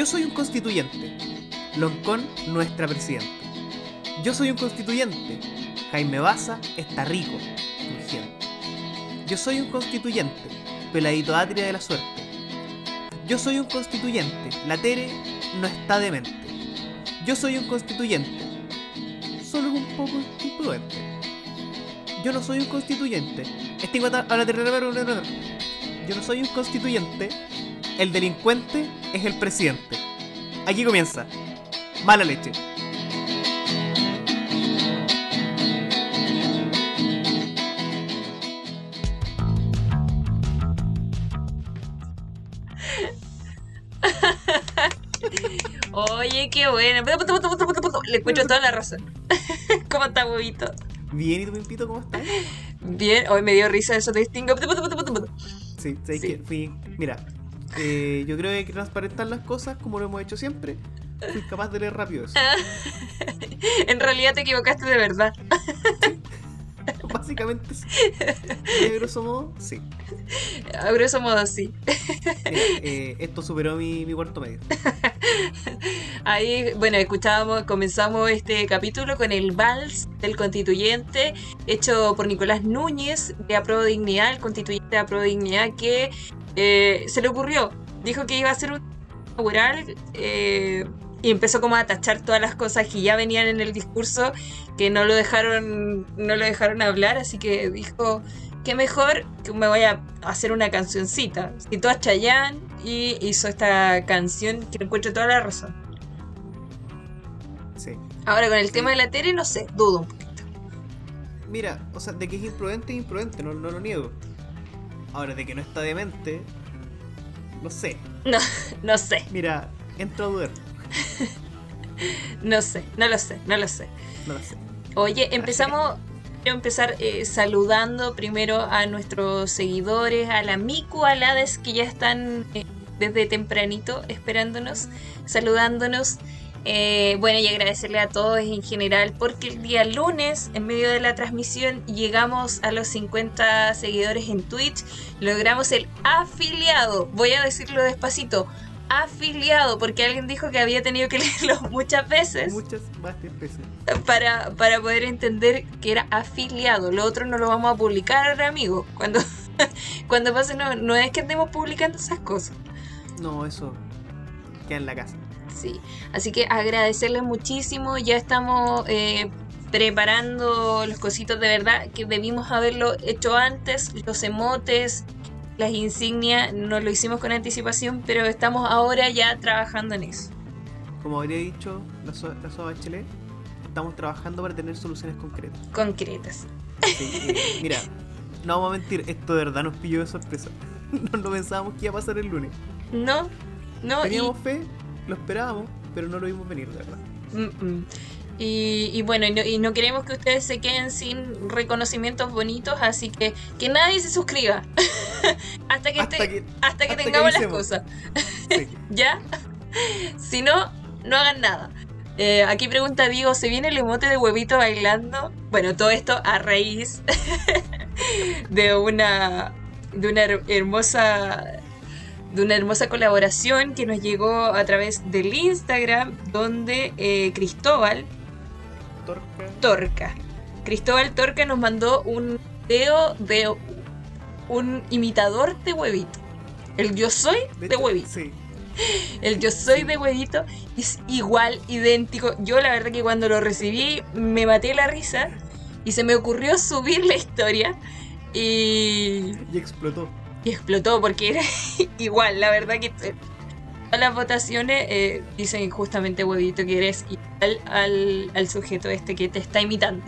Yo soy un constituyente. Loncón, nuestra presidenta. Yo soy un constituyente. Jaime Baza está rico, urgente. Yo soy un constituyente. Peladito Atria de la suerte. Yo soy un constituyente. La Tere no está demente. Yo soy un constituyente. Solo un poco imprudente. Yo no soy un constituyente. Este Yo no soy un constituyente. El delincuente es el presidente. Aquí comienza. Mala leche. Oye, qué bueno. Le escucho toda la razón. ¿Cómo está, huevito? Bien, ¿y tu pimpito cómo estás? Bien, hoy me dio risa eso te distingo. Sí, sí. Que fui. Mira, eh, yo creo que hay que transparentar las cosas como lo hemos hecho siempre. Fui capaz de leer rápido eso. en realidad te equivocaste de verdad. Básicamente sí. a grosso modo, sí. A grosso modo, sí. Eh, esto superó mi, mi cuarto medio. Ahí, bueno, escuchábamos, comenzamos este capítulo con el vals del constituyente, hecho por Nicolás Núñez de Apro Dignidad, el constituyente de Apro Dignidad, que eh, se le ocurrió, dijo que iba a hacer un inaugural eh, y empezó como a tachar todas las cosas que ya venían en el discurso que no lo dejaron no lo dejaron hablar así que dijo qué mejor que me voy a hacer una cancioncita citó a Chayanne y hizo esta canción que encuentro toda la razón. Sí. Ahora con el tema de la tele no sé dudo un poquito. Mira o sea de que es imprudente es imprudente no, no lo niego ahora de que no está demente no sé no no sé mira entro a dudar no sé, no lo sé, no lo sé. No lo sé. Oye, empezamos. Quiero empezar eh, saludando primero a nuestros seguidores, a la Miku Alades que ya están eh, desde tempranito esperándonos, saludándonos. Eh, bueno, y agradecerle a todos en general porque el día lunes, en medio de la transmisión, llegamos a los 50 seguidores en Twitch, logramos el afiliado, voy a decirlo despacito, afiliado, porque alguien dijo que había tenido que leerlo muchas veces. Muchas, bastantes veces. Para, para poder entender que era afiliado. Lo otro no lo vamos a publicar, amigo. Cuando, cuando pase, no, no es que andemos publicando esas cosas. No, eso queda en la casa. Sí, así que agradecerles muchísimo. Ya estamos eh, preparando los cositos de verdad que debimos haberlo hecho antes. Los emotes, las insignias no lo hicimos con anticipación, pero estamos ahora ya trabajando en eso. Como habría dicho la, so la estamos trabajando para tener soluciones concretas. Concretas. mira, no vamos a mentir, esto de verdad nos pilló de sorpresa. no lo pensábamos que iba a pasar el lunes. No, no. Teníamos fe, lo esperábamos, pero no lo vimos venir, de verdad. Y, bueno, y no, queremos que ustedes se queden sin reconocimientos bonitos, así que que nadie se suscriba hasta que, hasta que, tengamos las cosas. ¿Ya? si no, no hagan nada. Eh, aquí pregunta Diego, ¿se viene el emote de huevito bailando? Bueno, todo esto a raíz de una de una hermosa de una hermosa colaboración que nos llegó a través del Instagram donde eh, Cristóbal Torca. Cristóbal Torca nos mandó un video de un imitador de huevito. El yo soy de, huevito. El yo soy de huevito es igual, idéntico. Yo la verdad que cuando lo recibí me maté la risa y se me ocurrió subir la historia y... Y explotó. Y explotó porque era igual, la verdad que las votaciones eh, dicen justamente, huevito, que eres igual al, sujeto este que te está imitando.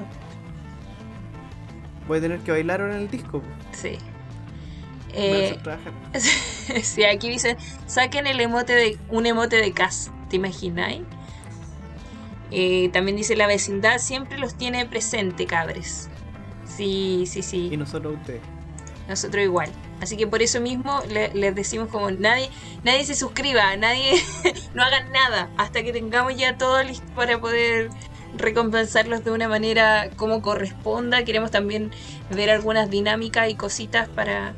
Voy a tener que bailar ahora en el disco. Sí. Eh, sí, aquí dice, saquen el emote de un emote de casa, ¿te imagináis? Eh, también dice la vecindad siempre los tiene presente, cabres. Sí, sí, sí. Y nosotros ustedes. Nosotros igual. Así que por eso mismo les decimos como nadie, nadie se suscriba, nadie no hagan nada hasta que tengamos ya todo listo para poder recompensarlos de una manera como corresponda. Queremos también ver algunas dinámicas y cositas para,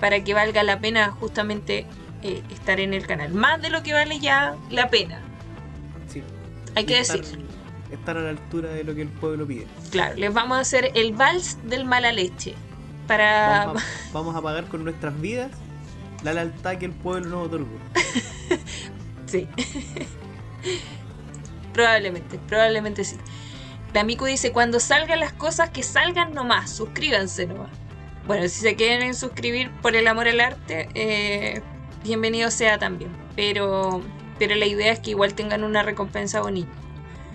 para que valga la pena justamente eh, estar en el canal. Más de lo que vale ya la pena. Sí. Hay que decir. Estar a la altura de lo que el pueblo pide. Claro, les vamos a hacer el vals del mala leche. Para... Vamos a, pagar con nuestras vidas la lealtad que el pueblo nos otorgó. sí. probablemente, probablemente sí. La Miku dice, cuando salgan las cosas, que salgan nomás, suscríbanse nomás. Bueno, si se quieren suscribir por el amor al arte, eh, bienvenido sea también. Pero, pero la idea es que igual tengan una recompensa bonita.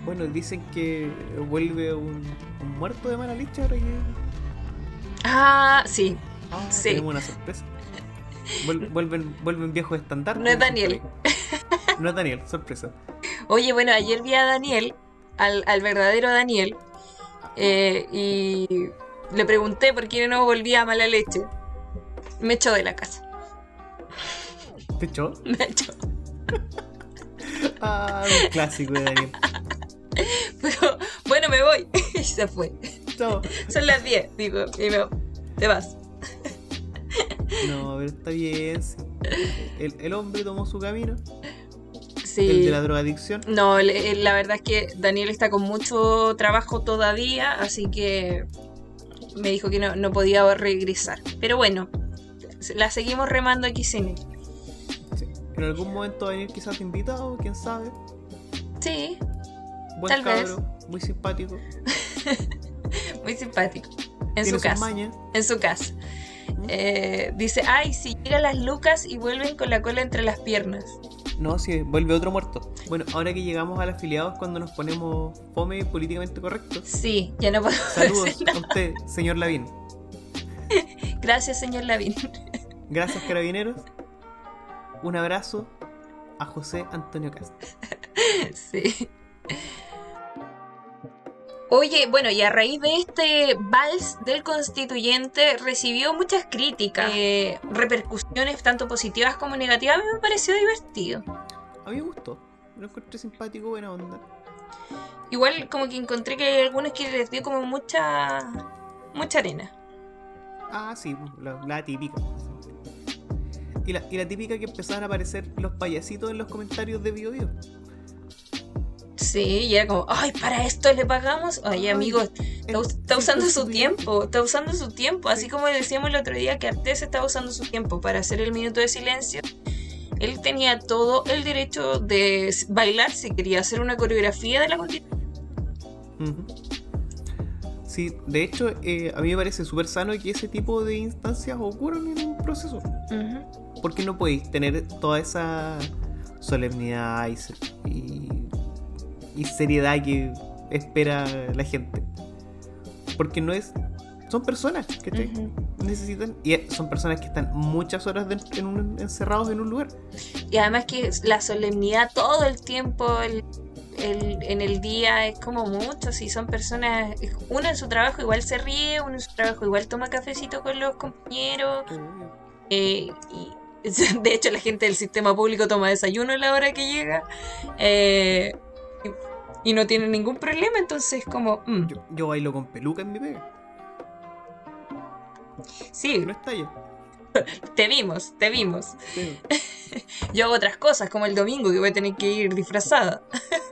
Bueno, dicen que vuelve un, muerto de mala leche ahora que... Ah, sí. Ah, sí. Tenemos una sorpresa. Vuelven, vuelven viejos estándares. No es Daniel. No es Daniel, sorpresa. Oye, bueno, ayer vi a Daniel, al, al verdadero Daniel, eh, y le pregunté por qué no volvía a mala leche. Me echó de la casa. ¿Te echó? Me echó. ah, un clásico de Daniel. Pero, bueno, me voy. y se fue. Son las 10, digo, y me te vas. no, pero está bien. El, el hombre tomó su camino. Sí. El de la drogadicción. No, la verdad es que Daniel está con mucho trabajo todavía, así que me dijo que no, podía regresar. Pero bueno, la seguimos remando aquí sin él. En algún momento va a venir quizás invitado, quién sabe. Sí. Buen tal cabro, vez. muy simpático. muy simpático. En su casa. En su casa. Eh, dice, ay, si llegan las lucas y vuelven con la cola entre las piernas. No, si vuelve otro muerto. Bueno, ahora que llegamos al afiliado es cuando nos ponemos fome políticamente correcto. Sí, ya no podemos Saludos a usted, señor Lavín. Gracias, señor Lavín. Gracias, carabineros. Un abrazo a José Antonio Castro. Sí. Oye, bueno, y a raíz de este vals del constituyente recibió muchas críticas, eh, repercusiones tanto positivas como negativas. A mí me pareció divertido. A mí me gustó, lo encontré simpático, buena onda. Igual como que encontré que hay algunos que les dio como mucha mucha arena. Ah, sí, la, típica. Y la, y la típica que empezaron a aparecer los payasitos en los comentarios de Bio, Bio. Sí, y era como, ay, para esto le pagamos. Ay, amigo, está, usando su tiempo, está usando su tiempo. Así como decíamos el otro día que Artés estaba usando su tiempo para hacer el minuto de silencio. Él tenía todo el derecho de bailar si quería hacer una coreografía de la constitución. Sí, de hecho, eh, a mí me parece súper sano que ese tipo de instancias ocurran en un proceso. Porque no podéis tener toda esa solemnidad y y seriedad que espera la gente. Porque no es. Son personas que necesitan. Y son personas que están muchas horas encerrados en un lugar. Y además que la solemnidad todo el tiempo, en el día es como mucho. Si son personas. Uno en su trabajo igual se ríe, uno en su trabajo igual toma cafecito con los compañeros. Eh, y de hecho, la gente del sistema público toma desayuno a la hora que llega. Eh, y no tiene ningún problema, entonces como... Mm. Yo, bailo con peluca en mi pega. Sí. No yo. Te vimos, te vimos. yo hago otras cosas, como el domingo que voy a tener que ir disfrazada.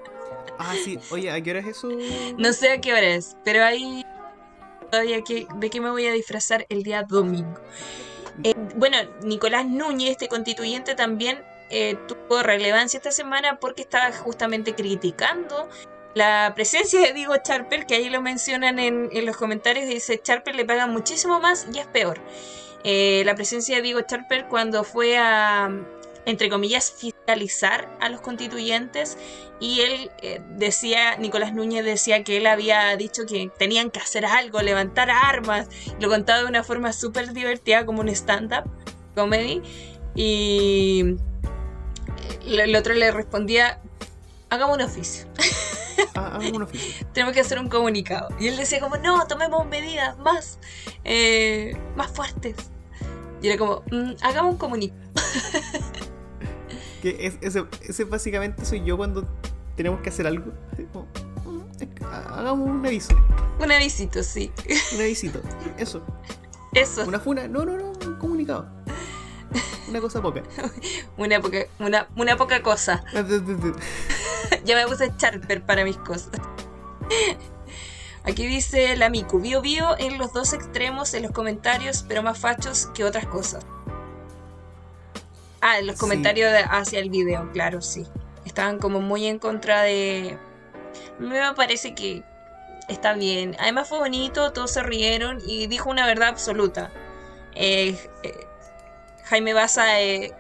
ah, sí. Oye, ¿a qué hora es eso? No sé a qué hora es, pero ahí todavía que, de qué me voy a disfrazar el día domingo. Eh, bueno, Nicolás Núñez, este constituyente, también eh, tuvo relevancia esta semana porque estaba justamente criticando la presencia de Diego Charper, que ahí lo mencionan en, los comentarios, dice Charper le paga muchísimo más y es peor. Eh, la presencia de Diego Charper cuando fue a, entre comillas, fiscalizar a los constituyentes y él eh, decía, Nicolás Núñez decía que él había dicho que tenían que hacer algo, levantar armas, lo contaba de una forma súper divertida como un stand-up comedy y el otro le respondía, hagamos un oficio. Ah, un oficio. Tenemos que hacer un comunicado. Y él decía como, no, tomemos medidas más, eh, más fuertes. Y era como, mm, hagamos un comunicado. que ese, básicamente soy yo cuando tenemos que hacer algo. Mm, hagamos un aviso. Un avisito, sí. Un avisito. Eso. Eso. ¿Una funa? No, no, no, un comunicado. Una cosa poca. una, poca una, una poca cosa. ya me puse Charper para mis cosas. Aquí dice la Miku, bio bio en los dos extremos en los comentarios, pero más fachos que otras cosas. Ah, en los comentarios hacia el video, claro, sí. Estaban como muy en contra de... Me parece que está bien. Además fue bonito, todos se rieron y dijo una verdad absoluta. Eh, eh, Jaime Baza eh,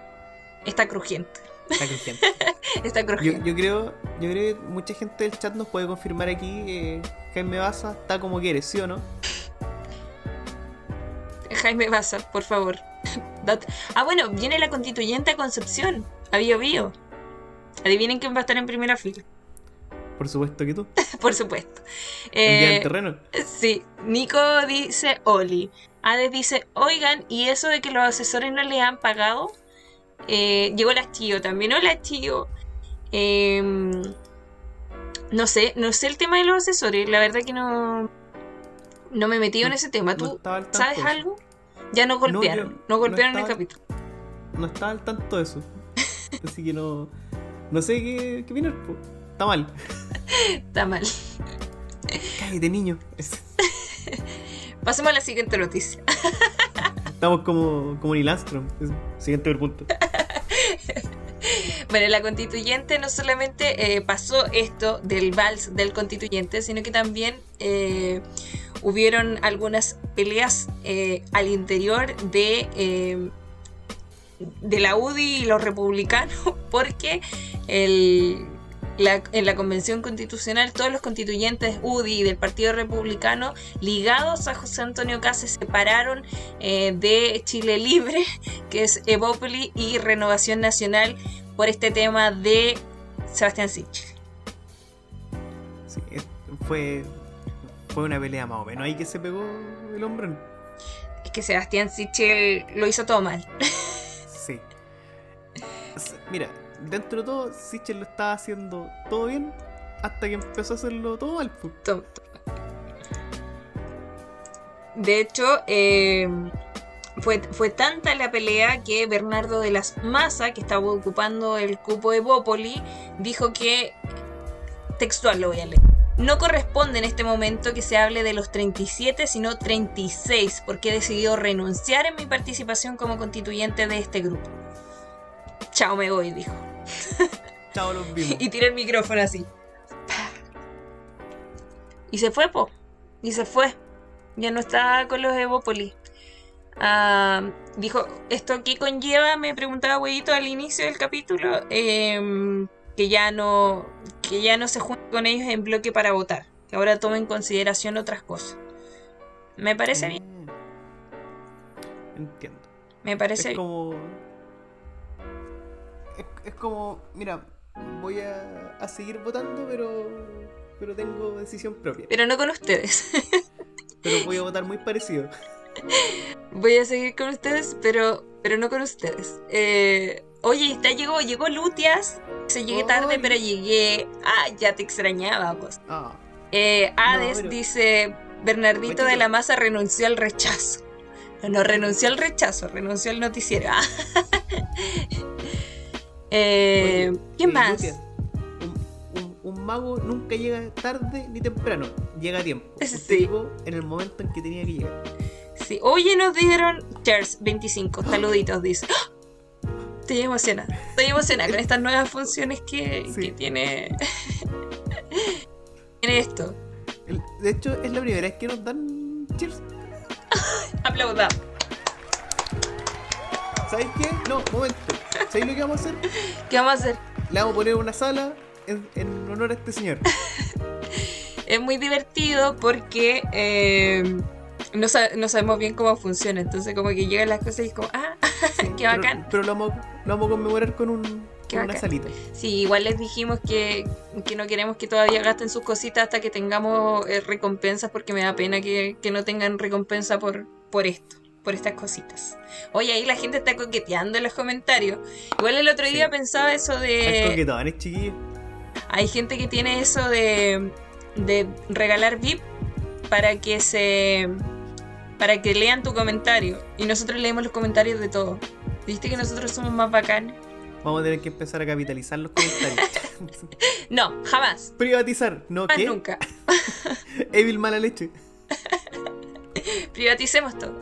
está crujiente. Está crujiente. está crujiente. Yo, creo, yo creo que mucha gente del chat nos puede confirmar aquí que Jaime Baza está como quiere, ¿sí o no? Jaime Baza, por favor. ah, bueno, viene la constituyente a Concepción, a Bio Bio. Adivinen quién va a estar en primera fila. Por supuesto que tú. Por supuesto. Eh, el terreno? Sí. Nico dice Oli. Ades dice, oigan, ¿y eso de que los asesores no le han pagado? Eh, llegó el hastío también. Hola, hastío. Em, no sé, no sé el tema de los asesores. La verdad que no, no me he metido en ese tema. ¿Tú sabes algo? Ya no golpearon. No, golpearon en el capítulo. No estaba al tanto de eso. Así que no. No sé qué, qué viene. Está mal. Está mal. Cállate, niño. Pasemos a la siguiente noticia. Estamos como, como Neil Siguiente punto. Bueno, la constituyente no solamente eh, pasó esto del vals del constituyente, sino que también eh, hubieron algunas peleas eh, al interior de, de la UDI y los republicanos, porque el en la Convención Constitucional todos los constituyentes UDI del Partido Republicano ligados a José Antonio Caz se separaron eh, de Chile Libre, que es Evópoli y Renovación Nacional por este tema de Sebastián Sichel. Sí, fue, fue una pelea más o menos ahí que se pegó el hombre. Es que Sebastián Sichel lo hizo todo mal. Sí. Mira, dentro de todo, Sichel lo estaba haciendo todo bien hasta que empezó a hacerlo todo mal. De hecho, em, fue, fue tanta la pelea que Bernardo de las Masa, que estaba ocupando el cupo de Bópoli, dijo que, textual lo voy a leer, no corresponde en este momento que se hable de los 37, sino 36, porque he decidido renunciar en mi participación como constituyente de este grupo. Chao, me voy, dijo. Chao, los vimos. y tiré el micrófono así. Y se fue, po. Y se fue. Ya no está con los Evopoli. Ah, dijo, ¿esto qué conlleva? Me preguntaba Huevito al inicio del capítulo. Em, que ya no. Que ya no se junte con ellos en bloque para votar. Que ahora tome en consideración otras cosas. Me parece bien. Mm. Entiendo. Me parece es como es, como, mira, voy a, seguir votando, pero, pero tengo decisión propia. Pero no con ustedes. pero voy a votar muy parecido. Voy a seguir con ustedes, pero, pero no con ustedes. Eh, oye, está, llegó, llegó Lutias. Se llegué tarde, pero llegué. Ah, ya te extrañaba, pues. Eh, Hades dice: Bernardito de la Maza renunció al rechazo. No, no renunció al rechazo, renunció al noticiero. Eh, ¿Quién más? un, mago nunca llega tarde ni temprano, llega a tiempo. Sí. en el momento en que tenía que llegar. Sí. Oye, nos dieron Cheers 25, saluditos, dice. ¡Ah! Estoy emocionada, estoy emocionada con estas nuevas funciones que, tiene, tiene esto. de hecho, es la primera vez que nos dan Cheers. Aplauda. ¿Sabes qué? No, momento. ¿Sabes lo que vamos a hacer? ¿Qué vamos a hacer? Le vamos a poner una sala en, honor a este señor. es muy divertido porque eh, no, sabemos bien cómo funciona. Entonces, como que llegan las cosas y es como, ah, qué bacán. Pero, lo, vamos, lo, vamos, a conmemorar con, un, una salita. Sí, igual les dijimos que, no queremos que todavía gasten sus cositas hasta que tengamos eh, recompensas porque me da pena que, que no tengan recompensa por, por esto por estas cositas. Oye, ahí la gente está coqueteando en los comentarios. Igual el otro día pensaba eso de. Hay gente que tiene eso de, de regalar VIP para que se para que lean tu comentario. Y nosotros leemos los comentarios de todos. ¿Viste que nosotros somos más bacanes? Vamos a tener que empezar a capitalizar los comentarios. no, jamás. Privatizar, ¿no? Más ¿Qué? nunca. Evil mala leche. Privaticemos todo.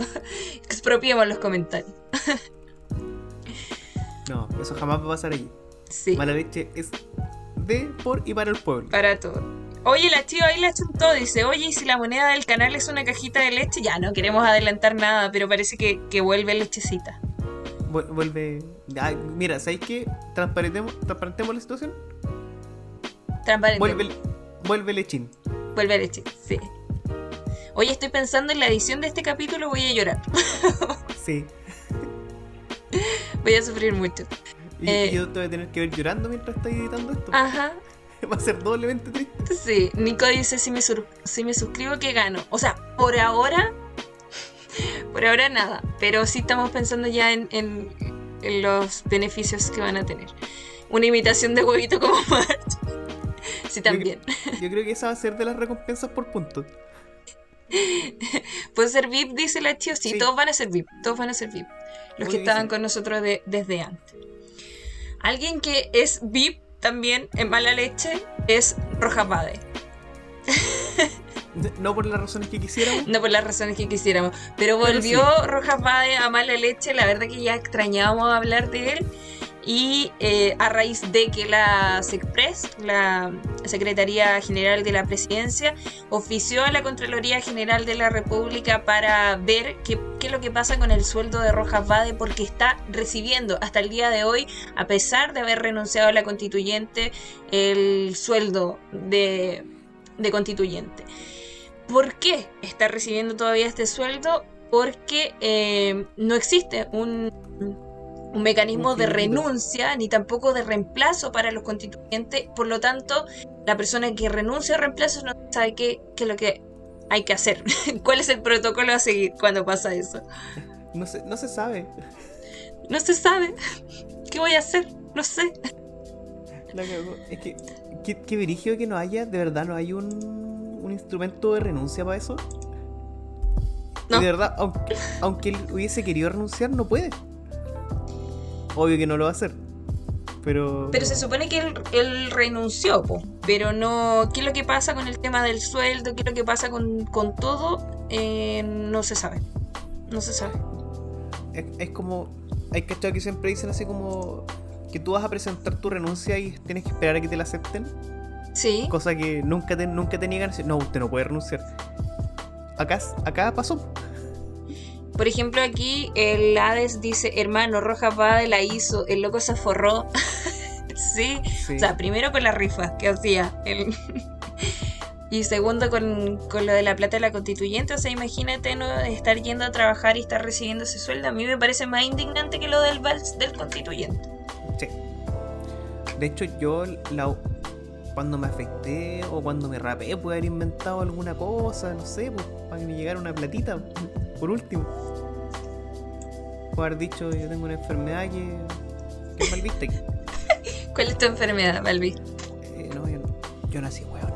Expropiemos los comentarios. no, eso jamás va a pasar allí. Sí. Mala leche es de, por y para el pueblo. Para todo. Oye, la chiva ahí la chuntó, dice, oye, ¿y si la moneda del canal es una cajita de leche? Ya, no queremos adelantar nada, pero parece que, que vuelve lechecita. vuelve... mira, ¿sabéis qué? Transparentemos, transparentemos la situación. Transparentemos. Vuelve, vuelve lechín. Vuelve lechín, sí. Oye, estoy pensando en la edición de este capítulo, voy a llorar. sí. Voy a sufrir mucho. Y eh, yo te voy a tener que ver llorando mientras estoy editando esto. Ajá. Va a ser doblemente triste. Sí, Nico dice si me, si me suscribo que gano. O sea, por ahora, por ahora nada. Pero sí estamos pensando ya en, en, los beneficios que van a tener. Una imitación de huevito como March. Sí, también. Yo, creo que esa va a ser de las recompensas por puntos. Puede ser VIP, dice la tío. Sí, todos van a ser VIP. Todos van a ser VIP. Los que estaban con nosotros desde antes. Alguien que es VIP también en mala leche es Rojas Bade. No por las razones que quisiéramos. No por las razones que quisiéramos. Pero volvió Rojas Bade a mala leche. La verdad que ya extrañábamos hablar de él y eh, a raíz de que la SECPRES, la Secretaría General de la Presidencia, ofició a la Contraloría General de la República para ver qué, es lo que pasa con el sueldo de Rojas Bade, porque está recibiendo hasta el día de hoy, a pesar de haber renunciado a la constituyente, el sueldo de, constituyente. ¿Por qué está recibiendo todavía este sueldo? Porque eh, no existe un un mecanismo de renuncia ni tampoco de reemplazo para los constituyentes. Por lo tanto, la persona que renuncia o reemplazo no sabe qué, es lo que hay que hacer. ¿Cuál es el protocolo a seguir cuando pasa eso? No se, no se sabe. No se sabe. ¿Qué voy a hacer? No sé. es que, qué, qué que no haya, de verdad, no hay un, un instrumento de renuncia para eso. De verdad, aunque, aunque él hubiese querido renunciar, no puede. Obvio que no lo va a hacer. Pero... Pero se supone que él, renunció, pero no... ¿Qué es lo que pasa con el tema del sueldo? ¿Qué es lo que pasa con, todo? Eh, no se sabe. No se sabe. Es, como... Hay que que siempre dicen así como... Que tú vas a presentar tu renuncia y tienes que esperar a que te la acepten. Sí. Cosa que nunca te, nunca te niegan. No, usted no puede renunciar. Acá, acá pasó. Por ejemplo, aquí el Hades dice, hermano, Roja Bade la hizo, el loco se forró. sí. o sea, primero con la rifa que hacía. y segundo con, lo de la plata de la constituyente. O sea, imagínate no estar yendo a trabajar y estar recibiendo ese sueldo. A mí me parece más indignante que lo del vals del constituyente. Sí. De hecho, yo cuando me afecté o cuando me rapé pude haber inventado alguna cosa, no sé, pues, para que me llegara una platita, por último haber dicho yo tengo una enfermedad que, es malvista. ¿Cuál es tu enfermedad, Malvi? Eh, no, yo, yo nací weón.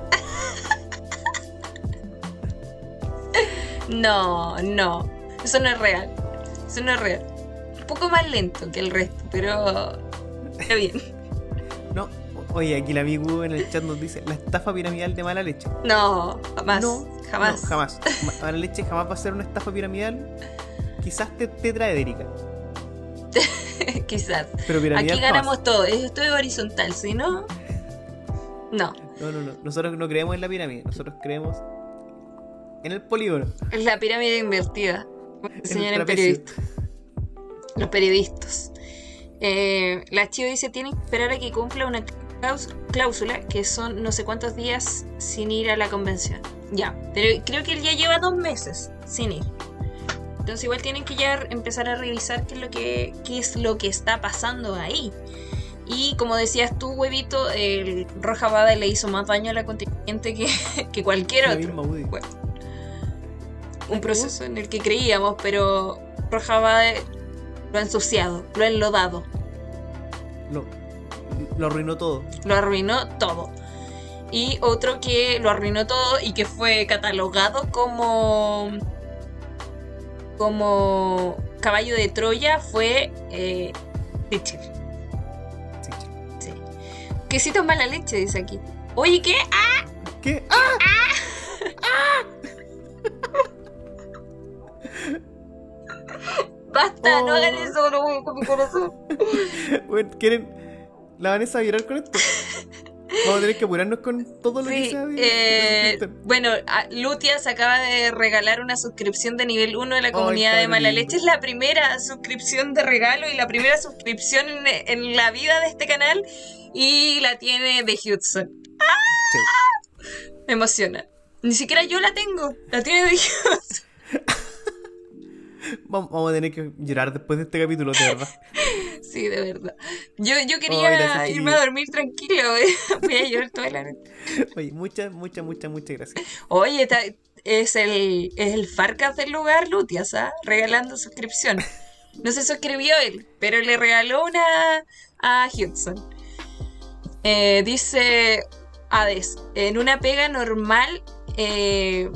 no, no. Eso no es real. Eso no es real. Un poco más lento que el resto, pero está bien. Oye, aquí el amigo en el chat nos dice la estafa piramidal de mala leche. No, jamás. No, jamás. No, jamás. Mala leche jamás va a ser una estafa piramidal quizás te, Erika. quizás. Pero Aquí ganamos todo. Esto es horizontal, si no. No. No, no, no. Nosotros no creemos en la pirámide. Nosotros creemos en el polígono. En la pirámide invertida. Enseñan periodistas. Los periodistas. Eh, la Chivo dice: tienen que esperar a que cumpla una cláusula que son no sé cuántos días sin ir a la convención. Ya, pero creo que él ya lleva dos meses sin ir. Entonces igual tienen que ya empezar a revisar qué es lo que, qué es lo que está pasando ahí. Y como decías tú, huevito, el Roja Bade le hizo más daño a la contingente que, que cualquier otro. un proceso en el que creíamos, pero Roja Bade lo ha ensuciado, lo ha enlodado. Lo, lo arruinó todo. Lo arruinó todo. Y otro que lo arruinó todo y que fue catalogado como como caballo de Troya fue eh, Sí. Quesito mala leche, dice aquí. Oye, ¿qué? ¡Ah! ¿Qué? ¡Ah! ¡Ah! Basta, no hagan oh. eso, no con mi corazón. bueno, ¿quieren la Vanessa a virar con esto? Vamos a tener que apurarnos con todo lo que sea. Eh, bueno, Lutia se acaba de regalar una suscripción de nivel 1 de la comunidad de Mala Leche. Es la primera suscripción de regalo y la primera suscripción en, la vida de este canal. Y la tiene de Hudson. ¡Ah! Me emociona. Ni siquiera yo la tengo. La tiene de Hudson. Vamos a tener que llorar después de este capítulo, de verdad. Sí, de verdad. Yo, yo quería irme a dormir tranquilo. Voy a llorar toda la noche. Oye, muchas, muchas, muchas, muchas gracias. Oye, es el, es el Farcas del lugar, Lutias, ¿ah? Regalando suscripción. No se suscribió él, pero le regaló una a Hudson. Eh, dice Hades, en una pega normal, eh,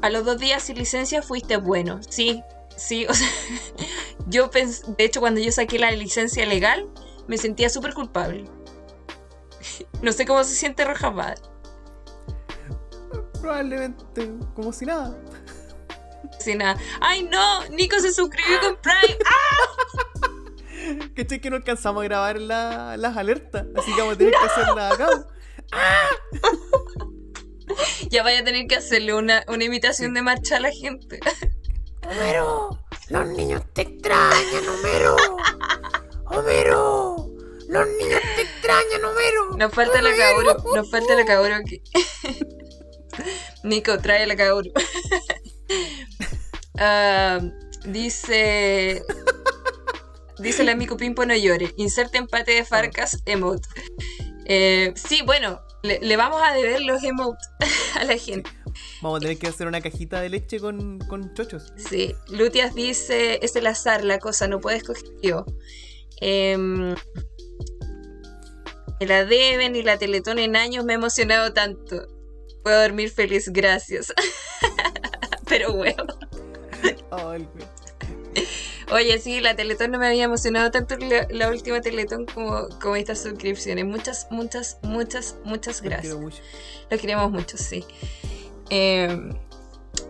a los dos días sin licencia fuiste bueno. Sí, Sí, o sea, yo pensé, de hecho cuando yo saqué la licencia legal, me sentía súper culpable. No sé cómo se siente Roja Madre. Probablemente como si nada. Sin nada. ¡Ay no! Nico se suscribió con Prime. ¡Ah! ¿Cachai que no alcanzamos a grabar las alertas? Así que vamos a tener que hacerla acá. ¡Ah! Ya vaya a tener que hacerle una, una imitación de marcha a la gente. Homero, los niños te extrañan, Homero. Homero, los niños te extrañan, Homero. Nos falta la Kaoru, nos falta la Kaoru aquí. Nico, trae la Kaoru. Ah, dice. Dice el amigo Pimpo no llore. Inserte empate de Farcas emote. Eh, sí, bueno, le, le, vamos a deber los emotes a la gente. Vamos a tener que hacer una cajita de leche con, chochos. Sí, Lutias dice, es el azar la cosa, no puedes coger yo. Em, la Deben y la Teletón en años me ha emocionado tanto. Puedo dormir feliz, gracias. Pero bueno. Oye, sí, la Teletón no me había emocionado tanto la, última Teletón como, como estas suscripciones. Muchas, muchas, muchas, muchas gracias. Lo queremos mucho, sí. Eh,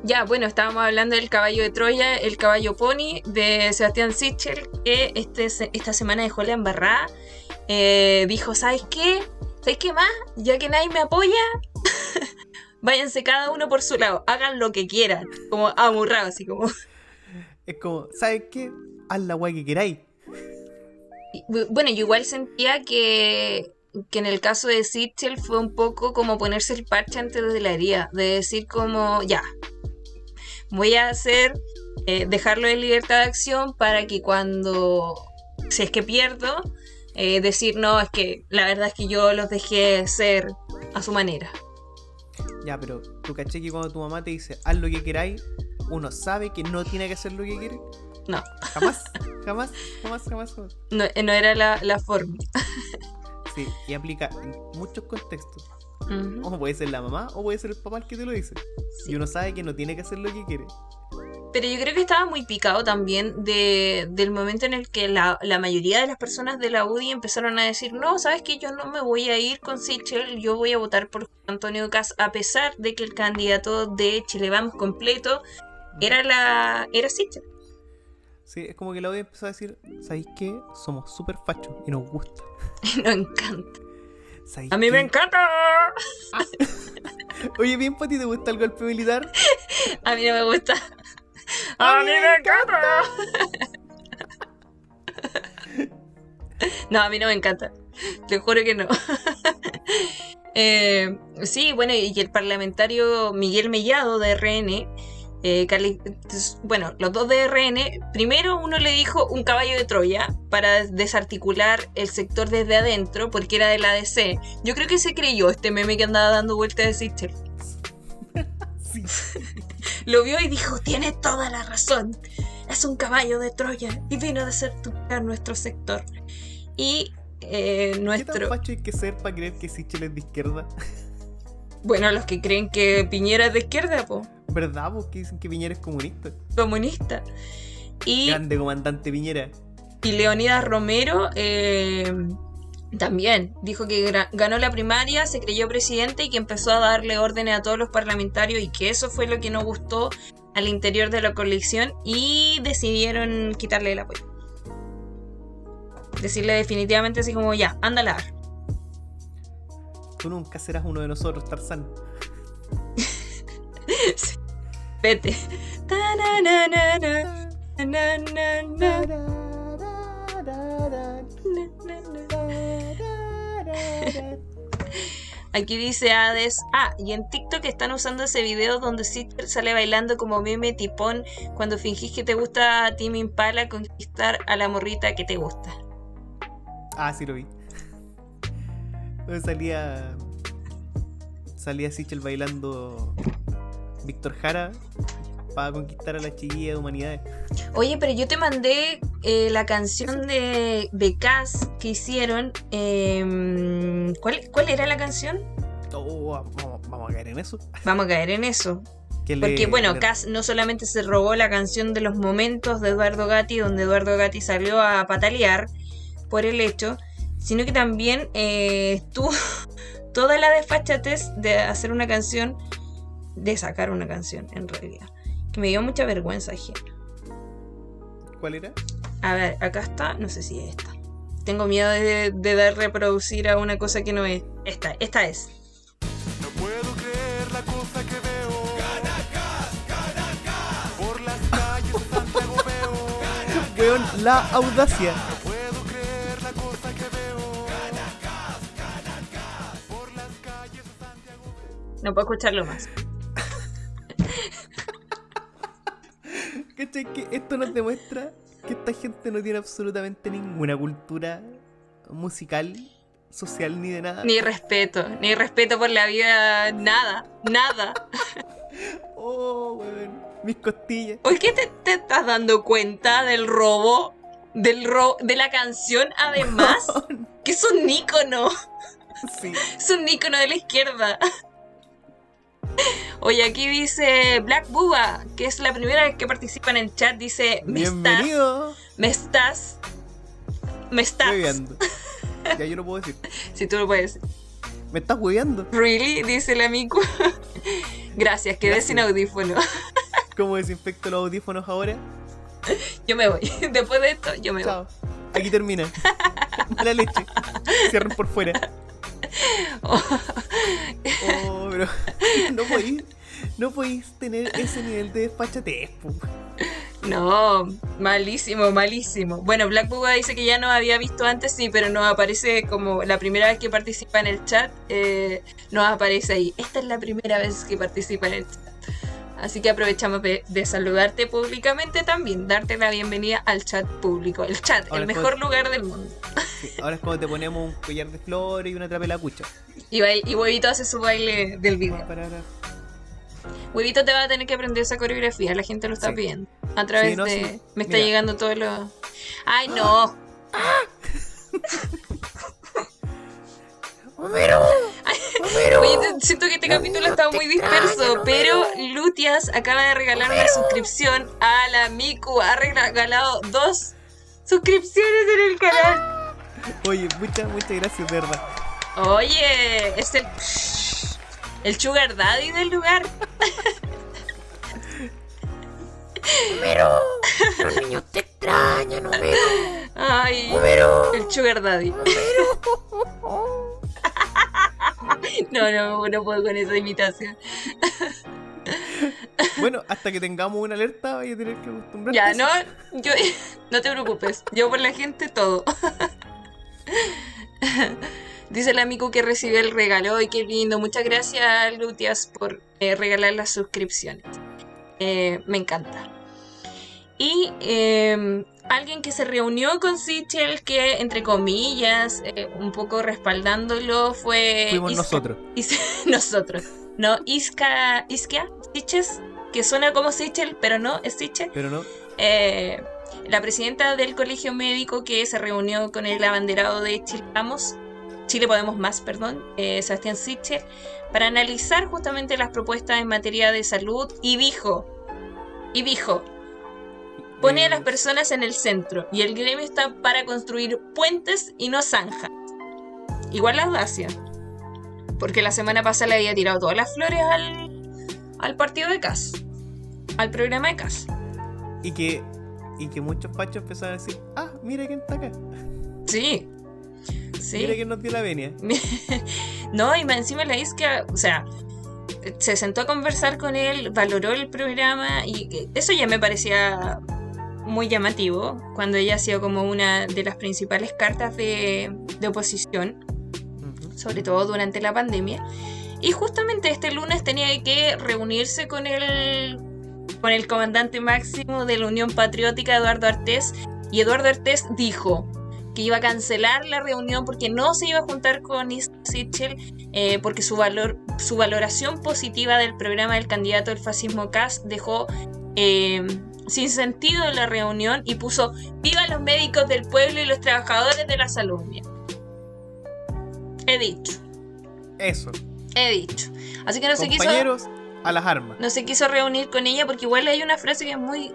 ya, bueno, estábamos hablando del caballo de Troya, el caballo pony de Sebastián Sichel, que este, esta semana dejó la embarrada. Eh, dijo, ¿sabes qué? ¿Sabes qué más? Ya que nadie me apoya, váyanse cada uno por su lado, hagan lo que quieran, como amurrado, así como... Es como, ¿sabes qué? Haz la guay que queráis. Bueno, yo igual sentía que que en el caso de Sitchell fue un poco como ponerse el parche antes de la herida, de decir como, ya, voy a hacer, eh, dejarlo en libertad de acción para que cuando, si es que pierdo, eh, decir, no, es que la verdad es que yo los dejé ser a su manera. Ya, pero tú caché que cuando tu mamá te dice, haz lo que queráis, uno sabe que no tiene que hacer lo que quiere. No. Jamás, jamás, jamás, jamás. No, no era la, la forma. y aplica en muchos contextos. O puede ser la mamá o puede ser el papá el que te lo dice. Y uno sabe que no tiene que hacer lo que quiere. Pero yo creo que estaba muy picado también de, del momento en el que la, mayoría de las personas de la UDI empezaron a decir, no, sabes que yo no me voy a ir con Sichel, yo voy a votar por Antonio Cas a pesar de que el candidato de Chile Vamos completo era la era Sichel. Sí, es como que la UDI empezó a decir, ¿sabéis qué? Somos súper fachos y nos gusta. Nos encanta. A mí me encanta. Ah. Oye, bien, Pati, ¿te gusta el golpe militar? A mí no me gusta. A, mí me encanta. no, a mí no me encanta. Te juro que no. Eh, sí, bueno, y el parlamentario Miguel Mellado de RN eh, bueno, los dos de RN, primero uno le dijo un caballo de Troya para desarticular el sector desde adentro porque era de la ADC. Yo creo que se creyó este meme que andaba dando vueltas de Sister. Lo vio y dijo, tiene toda la razón. Es un caballo de Troya y vino a desarticular nuestro sector. Y eh, nuestro... ¿Qué tan facho hay que ser para creer que Sichel es de izquierda? Bueno, los que creen que Piñera es de izquierda, pues. ¿Verdad? Porque dicen que Piñera es comunista. Comunista. Y, Grande comandante Piñera. Y Leonidas Romero eh, también dijo que ganó la primaria, se creyó presidente y que empezó a darle órdenes a todos los parlamentarios y que eso fue lo que no gustó al interior de la coalición y decidieron quitarle el apoyo. Decirle definitivamente así como ya, anda a lavar. Tú nunca serás uno de nosotros, Tarzán. Vete. Aquí dice Hades. Ah, y en TikTok están usando ese video donde Sister sale bailando como meme tipón cuando fingís que te gusta a Tim Impala conquistar a la morrita que te gusta. Ah, sí lo vi. Salía. Salía Sichel bailando Víctor Jara para conquistar a la chiquilla de humanidades. Oye, pero yo te mandé eh, la canción de, Cass que hicieron. Em, ¿cuál, ¿Cuál era la canción? Oh, vamos, a caer en eso. Vamos a caer en eso. Porque, bueno, Cass no solamente se robó la canción de los momentos de Eduardo Gatti, donde Eduardo Gatti salió a patalear por el hecho, sino que también eh, tuvo toda la desfachatez de hacer una canción, de sacar una canción en realidad me dio mucha vergüenza ajena. ¿Cuál era? A ver, acá está, no sé si es esta. Tengo miedo de, dar reproducir a una cosa que no es. Esta, esta es. No puedo creer la cosa que veo. Por las calles de Santiago veo. veo la audacia. No puedo escucharlo más. ¿Cachai? Que esto nos demuestra que esta gente no tiene absolutamente ninguna cultura musical, social, ni de nada. Ni respeto, ni respeto por la vida, nada, nada. oh, weón, mis costillas. ¿Por qué te, estás dando cuenta del robo, del ro de la canción, además? que es un ícono. Sí. Es un ícono de la izquierda. Oye, aquí dice Black Booba, que es la primera vez que participa en el chat, dice, me Bienvenido. estás, me estás, me estás. ya yo lo puedo decir. Si tú lo puedes decir. ¿Me estás hueveando? Really, dice el amigo. Gracias, quedé sin audífono. ¿Cómo desinfecto los audífonos ahora? Yo me voy. Después de esto, yo me Chao. voy. Aquí termina. Mala leche. Cierran por fuera. Oh, pero no podéis, no podéis tener ese nivel de despachatez. No, malísimo, malísimo. Bueno, Black Buga dice que ya no había visto antes, sí, pero nos aparece como la primera vez que participa en el chat, eh, nos aparece ahí. Esta es la primera vez que participa en el chat. Así que aprovechamos de, saludarte públicamente también, darte la bienvenida al chat público. El chat, el mejor lugar del mundo. ahora es cuando te ponemos un collar de flores y una trapelacucha. Y, y Huevito hace su baile del video. Huevito te va a tener que aprender esa coreografía, la gente lo está pidiendo. A través de. Me está llegando todo lo. ¡Ay, no! ¡Homero! Oye, siento que este capítulo está muy disperso, pero Lutias acaba de regalar una suscripción a la Miku. Ha regalado dos suscripciones en el canal. Oye, muchas, muchas gracias, verdad. Oye, es el, el sugar daddy del lugar. Número, los niños te extrañan, número. Ay, el sugar daddy. No, no, no puedo con esa imitación. Bueno, hasta que tengamos una alerta voy a tener que acostumbrarte. Ya, no, yo, no te preocupes. Yo por la gente todo. Dice el amigo que recibió el regalo. Y qué lindo. Muchas gracias, Lutias, por eh, regalar las suscripciones. Eh, me encanta. Y em, alguien que se reunió con Sichel, que entre comillas, eh, un poco respaldándolo, fue. Fuimos nosotros. nosotros. No, Iska, Iskia, Siches, que suena como Sichel, pero no, es Sichel. Pero no. la presidenta del colegio médico que se reunió con el abanderado de Chilamos Chile Podemos Más, perdón, eh, Sebastián Sichel, para analizar justamente las propuestas en materia de salud y dijo, y dijo, pone a las personas en el centro y el gremio está para construir puentes y no zanjas. Igual la audacia, porque la semana pasada le había tirado todas las flores al, al partido de CAS, al programa de CAS. Y que, y que muchos pachos empezaron a decir, ah, mira quién está acá. Sí, Sí. Mira que nos dio la venia. no, y encima la isca, o sea, se sentó a conversar con él, valoró el programa y eso ya me parecía muy llamativo cuando ella ha sido como una de las principales cartas de, oposición, sobre todo durante la pandemia. Y justamente este lunes tenía que reunirse con el, con el comandante máximo de la Unión Patriótica, Eduardo Artés, y Eduardo Artés dijo, que iba a cancelar la reunión porque no se iba a juntar con Sichel eh, porque su, valor, su valoración positiva del programa del candidato del fascismo CAS dejó eh, sin sentido la reunión y puso viva los médicos del pueblo y los trabajadores de la salud. He dicho. Eso. He dicho. Así que no se quiso... a las armas. No se quiso reunir con ella porque igual hay una frase que es muy...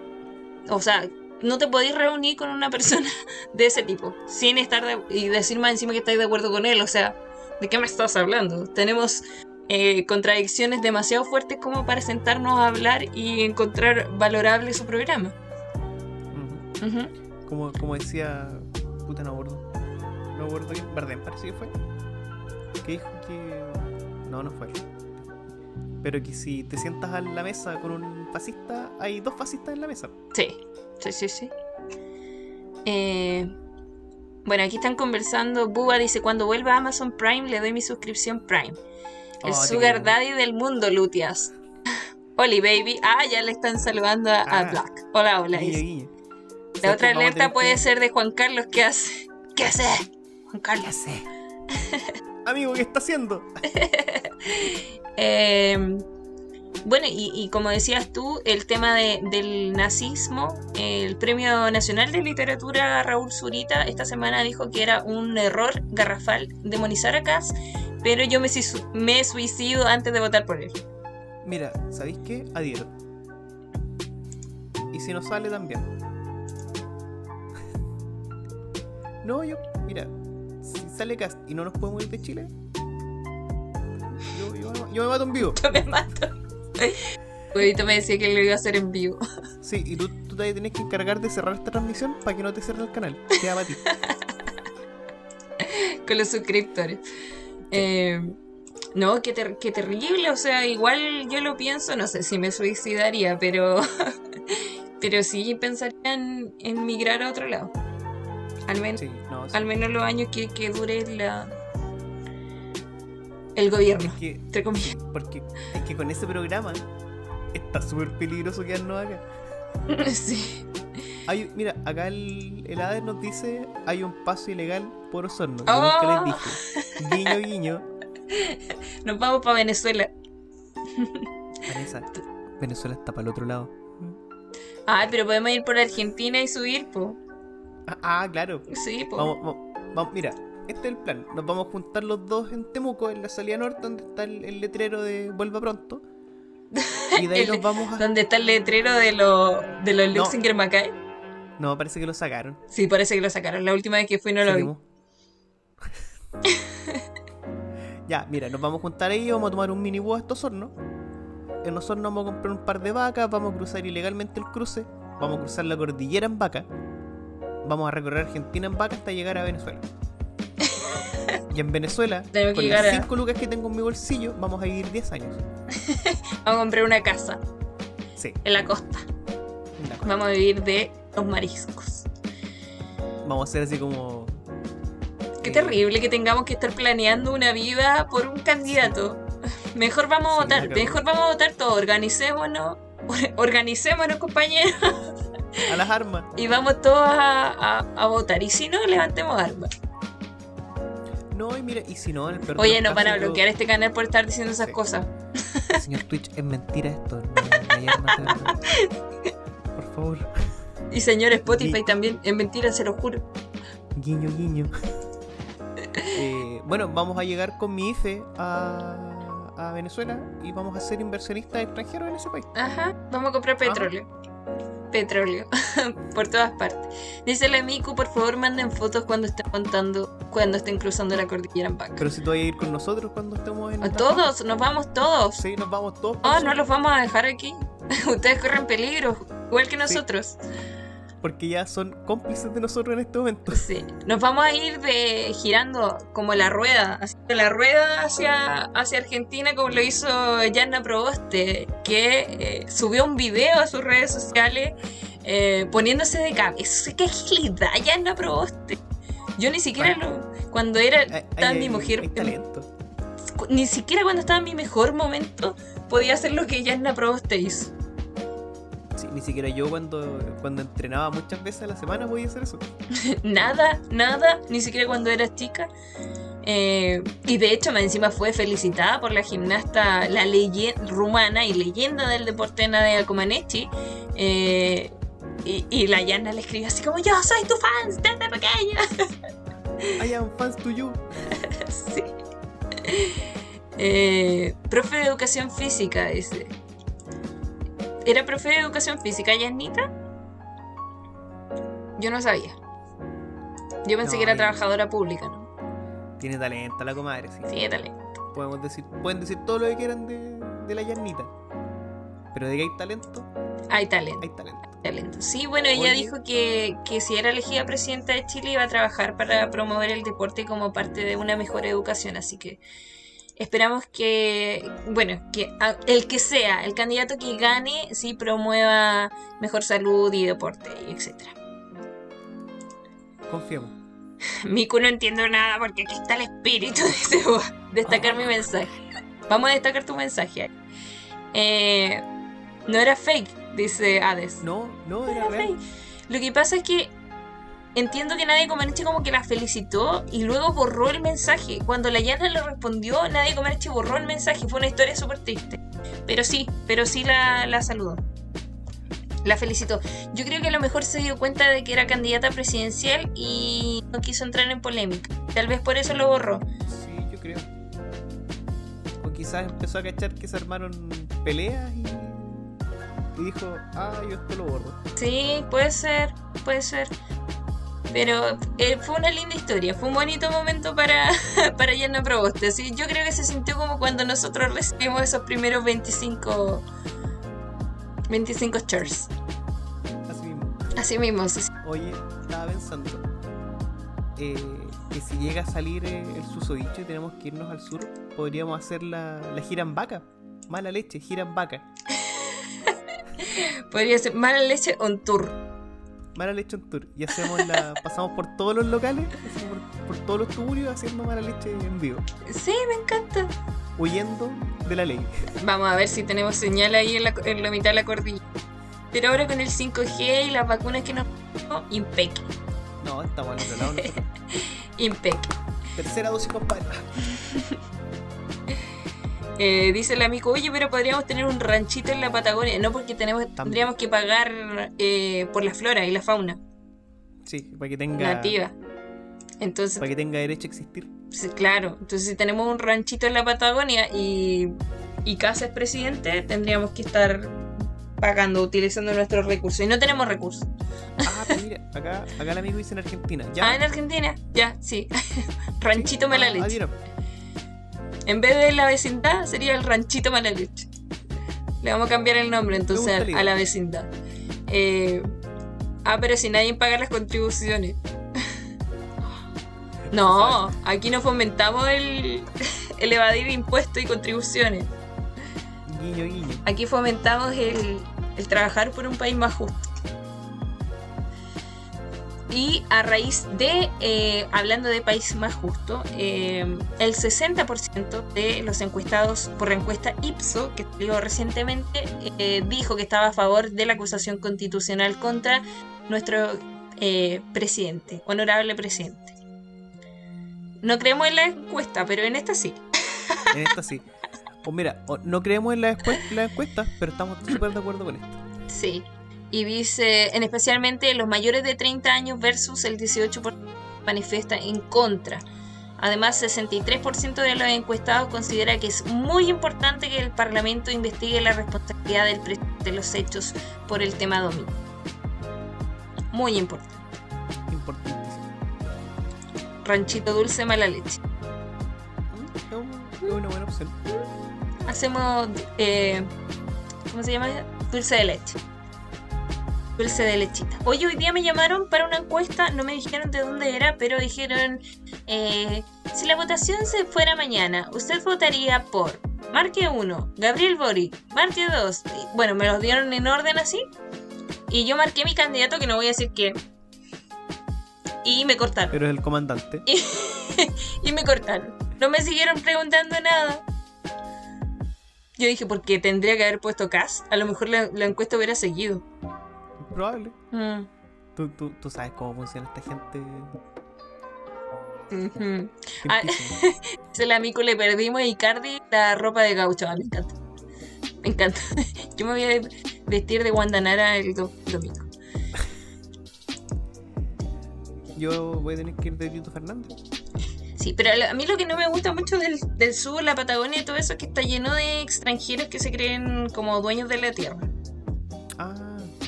O sea, no te podéis reunir con una persona de ese tipo sin estar y decir más encima que estáis de acuerdo con él. O sea, ¿de qué me estás hablando? Tenemos eh, contradicciones demasiado fuertes como para sentarnos a hablar y encontrar valorable su programa. Como, como decía, puta, no abordo. No abordo quién, Bardem parece que fue. Que dijo que. No, no fue. Pero que si te sientas a la mesa con un fascista, hay dos fascistas en la mesa. Sí. Sí, sí, sí. Eh, bueno, aquí están conversando. Buba dice: Cuando vuelva a Amazon Prime, le doy mi suscripción Prime. El oh, Sugar Daddy del mundo, Lutias. Oli, baby. Ah, ya le están saludando a, ah. Black. Hola, hola. La otra alerta puede ser de Juan Carlos. ¿Qué hace? ¿Qué hace? Juan Carlos. hace? Amigo, ¿qué está haciendo? eh, bueno, y, como decías tú, el tema del nazismo, el Premio Nacional de Literatura Raúl Zurita esta semana dijo que era un error garrafal demonizar a Kass, pero yo me, me suicido antes de votar por él. Mira, ¿sabéis qué? Adhiero. Y si no sale también. no, yo, mira, si sale Cast y no nos podemos ir de Chile, yo, yo, me mato en vivo. Yo me mato. Huevito me decía que lo iba a hacer en vivo. Sí, y tú, tú te tienes que encargar de cerrar esta transmisión para que no te cierre el canal. Queda para ti. Con los suscriptores. Eh, no, qué, terrible. O sea, igual yo lo pienso, no sé si me suicidaría, pero. pero sí pensaría en, migrar a otro lado. Al, menos al menos los años que, que dure la, el gobierno, entre comillas. Porque es que con ese programa está súper peligroso quedarnos acá. sí. Hay, mira, acá el, el ADE nos dice hay un paso ilegal por Osorno. nunca les dije. Oh. Guiño, guiño. Nos vamos para Venezuela. Venezuela está para el otro lado. Ah, pero podemos ir por Argentina y subir, po. Ah, ah claro. Sí, po. vamos, vamos, mira, este es el plan. Nos vamos a juntar los dos en Temuco, en la salida norte, donde está el, letrero de Vuelva pronto. Y de ahí nos vamos a. ¿Dónde está el letrero de, lo, de los Luxinger no. No, parece que lo sacaron. Sí, parece que lo sacaron. La última vez que fui no lo vi. ya, mira, nos vamos a juntar ahí, vamos a tomar un mini búho a estos hornos. En los hornos vamos a comprar un par de vacas, vamos a cruzar ilegalmente el cruce, vamos a cruzar la cordillera en vaca, vamos a recorrer Argentina en vaca hasta llegar a Venezuela. Y en Venezuela, con las 5 lucas que tengo en mi bolsillo, vamos a vivir 10 años. vamos a comprar una casa. Sí. En la costa. Vamos a vivir de los mariscos. Vamos a ser así como. Qué terrible que tengamos que estar planeando una vida por un candidato. Mejor vamos a votar, mejor vamos a votar todos. Organicémonos, organicémonos, compañeros. A las armas. Y vamos todos a, a votar. Y si no, levantemos armas. No, y mira, y si no, el Oye, nos van a bloquear este canal por estar diciendo esas cosas. Señor Twitch, es mentira esto. por favor. Y señor Spotify también, es mentira, se lo juro. Guiño, guiño. Eh, bueno, vamos a llegar con mi IFE a, a Venezuela y vamos a ser inversionistas extranjeros en ese país. Ajá, vamos a comprar petróleo. Petróleo, por todas partes. Dice la Miku, por favor manden fotos cuando estén contando, cuando estén cruzando la cordillera en Paca. Pero si tú vas a ir con nosotros cuando estemos en... Todos, nos vamos todos. Sí, nos vamos todos. Oh, no los vamos a dejar aquí. Ustedes corren peligro, igual que nosotros porque ya son cómplices de nosotros en este momento. Sí, nos vamos a ir de girando como la rueda, de la rueda hacia, hacia Argentina como lo hizo Yanna Proboste, que eh, subió un video a sus redes sociales eh, poniéndose de cabeza. ¡Qué agilidad, Yanna Proboste! Yo ni siquiera lo, cuando era tan mi mujer... talento. Ni siquiera cuando estaba en mi mejor momento podía hacer lo que Yanna Proboste hizo ni siquiera yo cuando, cuando entrenaba muchas veces a la semana podía hacer eso. nada, nada, ni siquiera cuando eras chica. Eh, y de hecho, encima fue felicitada por la gimnasta, la leyenda rumana y leyenda del deporte Nadia Comaneci. Eh, y, la Yana le escribió así como: Yo soy tu fan desde pequeña. I am fans to you. sí. Eh, profe de educación física, dice. ¿Era profe de educación física Yanita? Yo no sabía. Yo pensé que era trabajadora pública, ¿no? Tiene talento la comadre, sí. Tiene talento. Podemos decir, pueden decir todo lo que quieran de, la Yanita. Pero de que hay talento. Hay talento. Hay talento. talento. Sí, bueno, ella dijo que, que si era elegida presidenta de Chile iba a trabajar para promover el deporte como parte de una mejor educación, así que Esperamos que, bueno, que el que sea, el candidato que gane, sí promueva mejor salud y deporte, etc. Confiamos. Miku no entiendo nada porque aquí está el espíritu de destacar mi mensaje. Vamos a destacar tu mensaje. Eh, no era fake, dice Hades. No, no era, Fake. Lo que pasa es que entiendo que Nadie Comaneci como que la felicitó y luego borró el mensaje. Cuando la Yana le respondió, Nadie Comaneci borró el mensaje. Fue una historia súper triste. Pero sí, pero sí la, la saludó. La felicitó. Yo creo que a lo mejor se dio cuenta de que era candidata presidencial y no quiso entrar en polémica. Tal vez por eso lo borró. Sí, yo creo. O quizás empezó a cachar que se armaron peleas y, y dijo, ah, yo esto lo borro. Sí, puede ser, puede ser. Pero eh, fue una linda historia, fue un bonito momento para, para Yana Proboste. Así, yo creo que se sintió como cuando nosotros recibimos esos primeros 25, 25 shares. Así mismo. Así mismo. Oye, estaba pensando eh, que si llega a salir eh, el susodicho y tenemos que irnos al sur, podríamos hacer la, la gira en vaca. Mala leche, gira en vaca. Podría ser mala leche on tour. Mala Leche en Tour. Y hacemos la. pasamos por todos los locales, por, todos los tuburios haciendo Mala Leche en vivo. Sí, me encanta. Huyendo de la ley. Vamos a ver si tenemos señal ahí en la, mitad de la cordilla. Pero ahora con el 5G y las vacunas que nos. Impeque. No, estamos al otro lado. Impeque. Tercera dosis, compadre. Eh, dice el amigo, oye, pero podríamos tener un ranchito en la Patagonia. No, porque tenemos, tendríamos que pagar eh, por la flora y la fauna. Sí, para que tenga. Nativa. Entonces, para que tenga derecho a existir. claro, entonces si tenemos un ranchito en la Patagonia y, y Casa es presidente, tendríamos que estar pagando, utilizando nuestros recursos. Y no tenemos recursos. Ah, pues mira, acá, acá el amigo dice en Argentina. ¿Ya? Ah, en Argentina, ya, sí. ranchito me la ah, leche. En vez de la vecindad, sería el ranchito Malaluch. Le vamos a cambiar el nombre entonces a, la vecindad. Eh, ah, pero si nadie paga las contribuciones. no, aquí no fomentamos el, el evadir impuestos y contribuciones. Guiño, guiño. Aquí fomentamos el, el trabajar por un país más justo. Y a raíz de, eh, hablando de país más justo, eh, el 60% de los encuestados por la encuesta Ipso, que salió recientemente, eh, dijo que estaba a favor de la acusación constitucional contra nuestro presidente, honorable presidente. No creemos en la encuesta, pero en esta sí. En esta sí. Pues mira, no creemos en la, la encuesta, pero estamos súper de acuerdo con esto. Sí y dice, en especialmente los mayores de 30 años versus el 18% manifiesta en contra. Además, 63% de los encuestados considera que es muy importante que el Parlamento investigue la responsabilidad del presidente de los hechos por el tema dominio. Muy importante. Importantísimo. Ranchito dulce, mala leche. Es una buena opción. Hacemos, eh, ¿cómo se llama? Dulce de leche. Dulce de lechita. Oye, hoy día me llamaron para una encuesta, no me dijeron de dónde era, pero dijeron, eh, si la votación se fuera mañana, ¿usted votaría por Marque 1, Gabriel Boric, Marque 2? Bueno, me los dieron en orden así. Y yo marqué mi candidato, que no voy a decir qué. Y me cortaron. Pero es el comandante. y me cortaron. No me siguieron preguntando nada. Yo dije, porque tendría que haber puesto CAS. A lo mejor la, la encuesta hubiera seguido. Probable. Mm. ¿Tú, tú, tú, sabes cómo funciona esta gente. Ah, se la mico le perdimos a Icardi la ropa de gaucho. Ah, me encanta. Me encanta. Yo me voy a vestir de Guandanara el domingo. Yo voy a tener que ir de Tito Fernández. Sí, pero a mí lo que no me gusta mucho del, del sur, la Patagonia y todo eso es que está lleno de extranjeros que se creen como dueños de la tierra.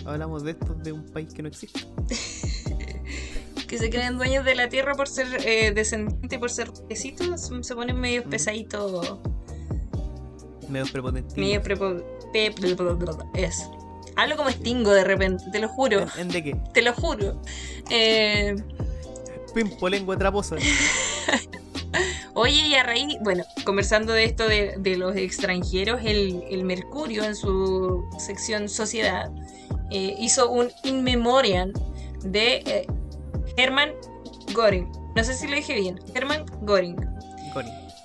Hablamos de esto de un país que no existe. que se creen dueños de la tierra por ser eh, descendientes y por ser riquecitos, se ponen medio mm. pesaditos. Medio prepotentes. Medio Es. Hablo como estingo de repente, te lo juro. ¿En, de qué? Te lo juro. Eh... Pimpo, lengua traposa. Oye, y a raíz, bueno, conversando de esto de, de los extranjeros, el, el, Mercurio en su sección Sociedad eh, hizo un in memoriam de eh, Hermann Göring. No sé si lo dije bien. Hermann Göring.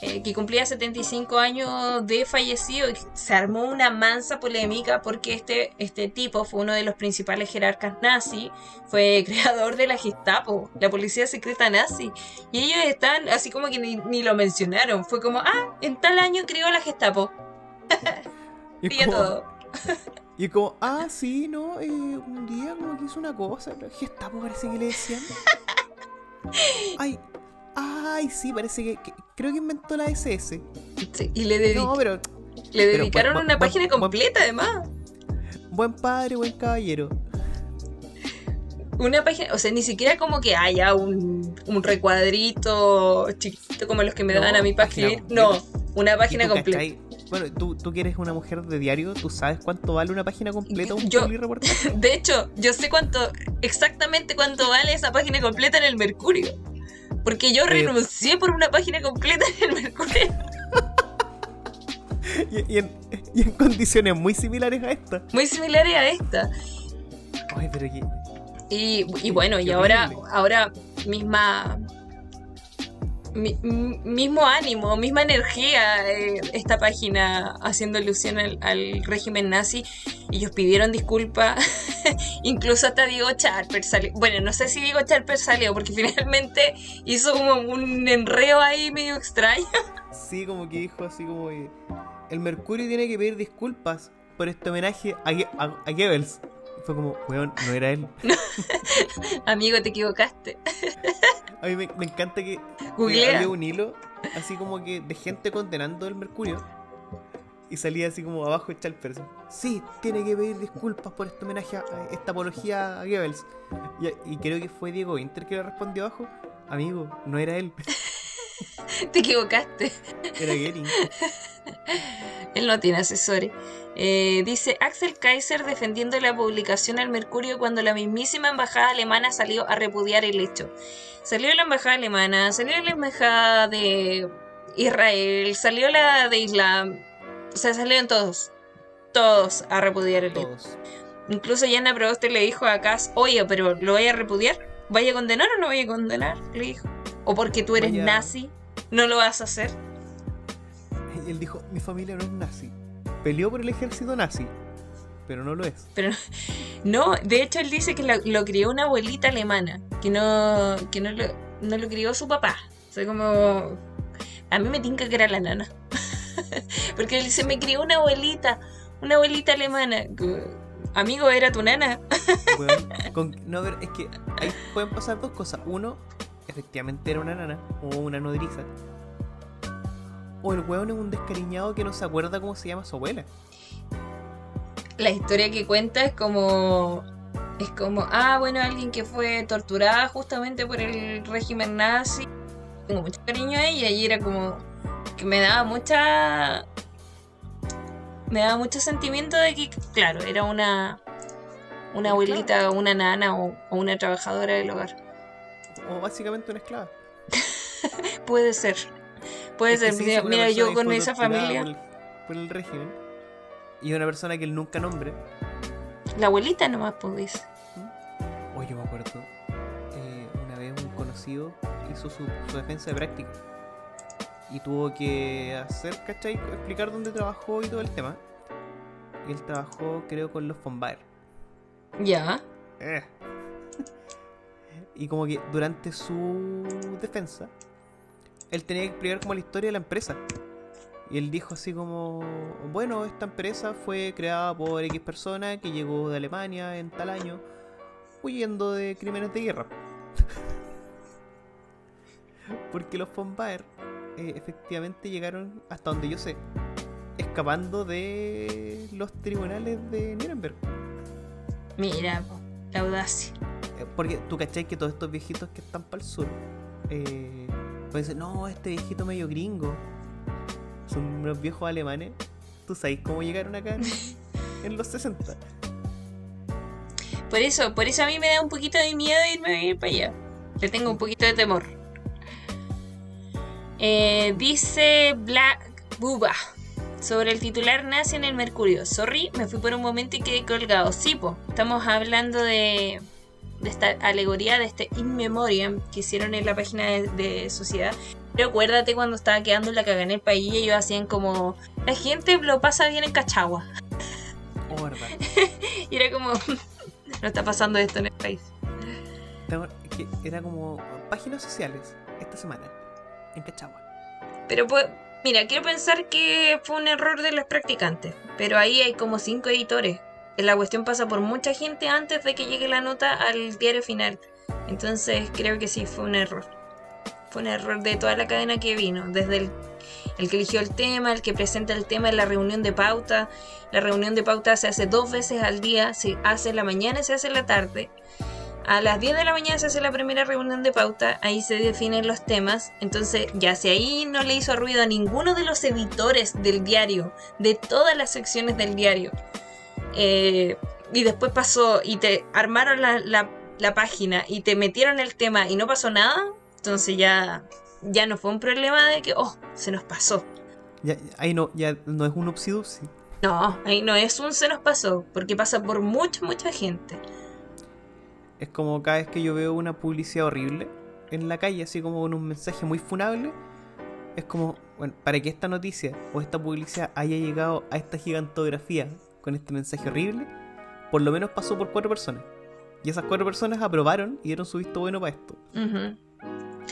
Eh, que cumplía 75 años de fallecido y se armó una mansa polémica porque este, este tipo fue uno de los principales jerarcas nazi, fue creador de la Gestapo, la policía secreta nazi, y ellos están así como que ni, ni lo mencionaron, fue como, ah, en tal año creó la Gestapo. y todo. Y como, ah, sí, no, eh, un día como que hizo una cosa, Gestapo parece que le decían. Ay, ay, sí, parece que, creo que inventó la SS. Sí, y le dedicó. pero. Le dedicaron una página completa, además. Buen padre, buen caballero. Una página, o sea, ni siquiera como que haya un, un recuadrito chiquito como los que me dan a mi página. No, una página completa. Bueno, tú, tú que eres una mujer de diario, ¿tú sabes cuánto vale una página completa un yo, reportaje? De hecho, yo sé cuánto, exactamente cuánto vale esa página completa en el Mercurio. Porque yo eh, renuncié por una página completa en el Mercurio. y, en, y, en, condiciones muy similares a esta. Muy similares a esta. Ay, pero aquí. Y, y bueno, y ahora, ahora misma mismo ánimo, misma energía eh, esta página haciendo alusión al, régimen nazi. Ellos pidieron disculpas, incluso hasta Diego Charper salió. Bueno, no sé si Diego Charper salió porque finalmente hizo como un enreo ahí medio extraño. Sí, como que dijo así como el Mercurio tiene que pedir disculpas por este homenaje a, a, Goebbels. Fue como, weón, no era él. Amigo, te equivocaste. A mí me, encanta que, había un hilo así como que de gente condenando el Mercurio. Y salía así como abajo el perso. Sí, tiene que pedir disculpas por este homenaje a esta apología a Goebbels. Y, creo que fue Diego Inter que le respondió abajo. Amigo, no era él. Te equivocaste. Era Gering. él no tiene asesores. Eh, dice Axel Kaiser defendiendo la publicación al Mercurio cuando la mismísima embajada alemana salió a repudiar el hecho. Salió la embajada alemana, salió la embajada de Israel, salió la de Islam. O sea, salieron todos. Todos a repudiar el todos. Incluso Yana Proboste le dijo a Cass, oye, pero ¿lo voy a repudiar? ¿Vaya a condenar o no vaya a condenar? Le dijo. O porque tú eres nazi, no lo vas a hacer. Y él dijo, mi familia no es nazi. Peleó por el ejército nazi pero no lo es. Pero no, de hecho él dice que lo, crió una abuelita alemana, que no, que no lo, no lo crió su papá. O sea, como a mí me tinca que era la nana. Porque él dice, me crió una abuelita, una abuelita alemana. Amigo, era tu nana. no, es que ahí pueden pasar dos cosas. Uno, efectivamente era una nana o una nodriza. O el weón es un descariñado que no se acuerda cómo se llama su abuela. La historia que cuenta es como. Es como, ah, bueno, alguien que fue torturada justamente por el régimen nazi. Tengo mucho cariño a ella y era como. que me daba mucha. Me daba mucho sentimiento de que, claro, era una. Una abuelita, una nana o una trabajadora del hogar. O básicamente una esclava. Puede ser. Puede ser. Mira, yo con esa familia. Por el, régimen. Y una persona que él nunca nombre. La abuelita nomás, pues. Oye, me acuerdo. Eh, una vez un conocido hizo su, defensa de práctica. Y tuvo que hacer, ¿cachai? Explicar dónde trabajó y todo el tema. Y él trabajó, creo, con los Fombaer. Ya. Eh. y como que durante su defensa, él tenía que explicar como la historia de la empresa. Y él dijo así como, bueno, esta empresa fue creada por X persona que llegó de Alemania en tal año, huyendo de crímenes de guerra. Porque los von Baer eh, efectivamente llegaron hasta donde yo sé, escapando de los tribunales de Nuremberg. Mira, la audacia. Eh, porque tú cachai que todos estos viejitos que están para el sur, eh, pues no, este viejito medio gringo, son unos viejos alemanes. ¿Tú sabes cómo llegaron acá en, los 60? Por eso, por eso a mí me da un poquito de miedo irme a vivir para allá. Le tengo un poquito de temor. Eh, dice Black Buba sobre el titular nace en el Mercurio. Sorry, me fui por un momento y quedé colgado. Sí, po, estamos hablando de de esta alegoría, de este in memoriam que hicieron en la página de, Sociedad. Pero acuérdate cuando estaba quedando la cagada en el país y ellos hacían como, la gente lo pasa bien en Cachagua. Oh, verdad. y era como, no está pasando esto en el país. Era como páginas sociales esta semana en Cachagua. Pero pues, mira, quiero pensar que fue un error de los practicantes. Pero ahí hay como cinco editores la cuestión pasa por mucha gente antes de que llegue la nota al diario final. Entonces creo que sí, fue un error. Fue un error de toda la cadena que vino, desde el, el que eligió el tema, el que presenta el tema en la reunión de pauta. La reunión de pauta se hace dos veces al día, se hace en la mañana y se hace en la tarde. A las 10 de la mañana se hace la primera reunión de pauta, ahí se definen los temas. Entonces, ya si ahí no le hizo ruido a ninguno de los editores del diario, de todas las secciones del diario, eh, y después pasó y te armaron la, página y te metieron el tema y no pasó nada, entonces ya, ya no fue un problema de que, oh, se nos pasó. Ya, ahí no, ya no es un upsidupsi. No, ahí no es un se nos pasó, porque pasa por mucha, mucha gente. Es como cada vez que yo veo una publicidad horrible en la calle, así como con un mensaje muy funable, es como, bueno, para que esta noticia o esta publicidad haya llegado a esta gigantografía con este mensaje horrible, por lo menos pasó por cuatro personas. Y esas cuatro personas aprobaron y dieron su visto bueno para esto.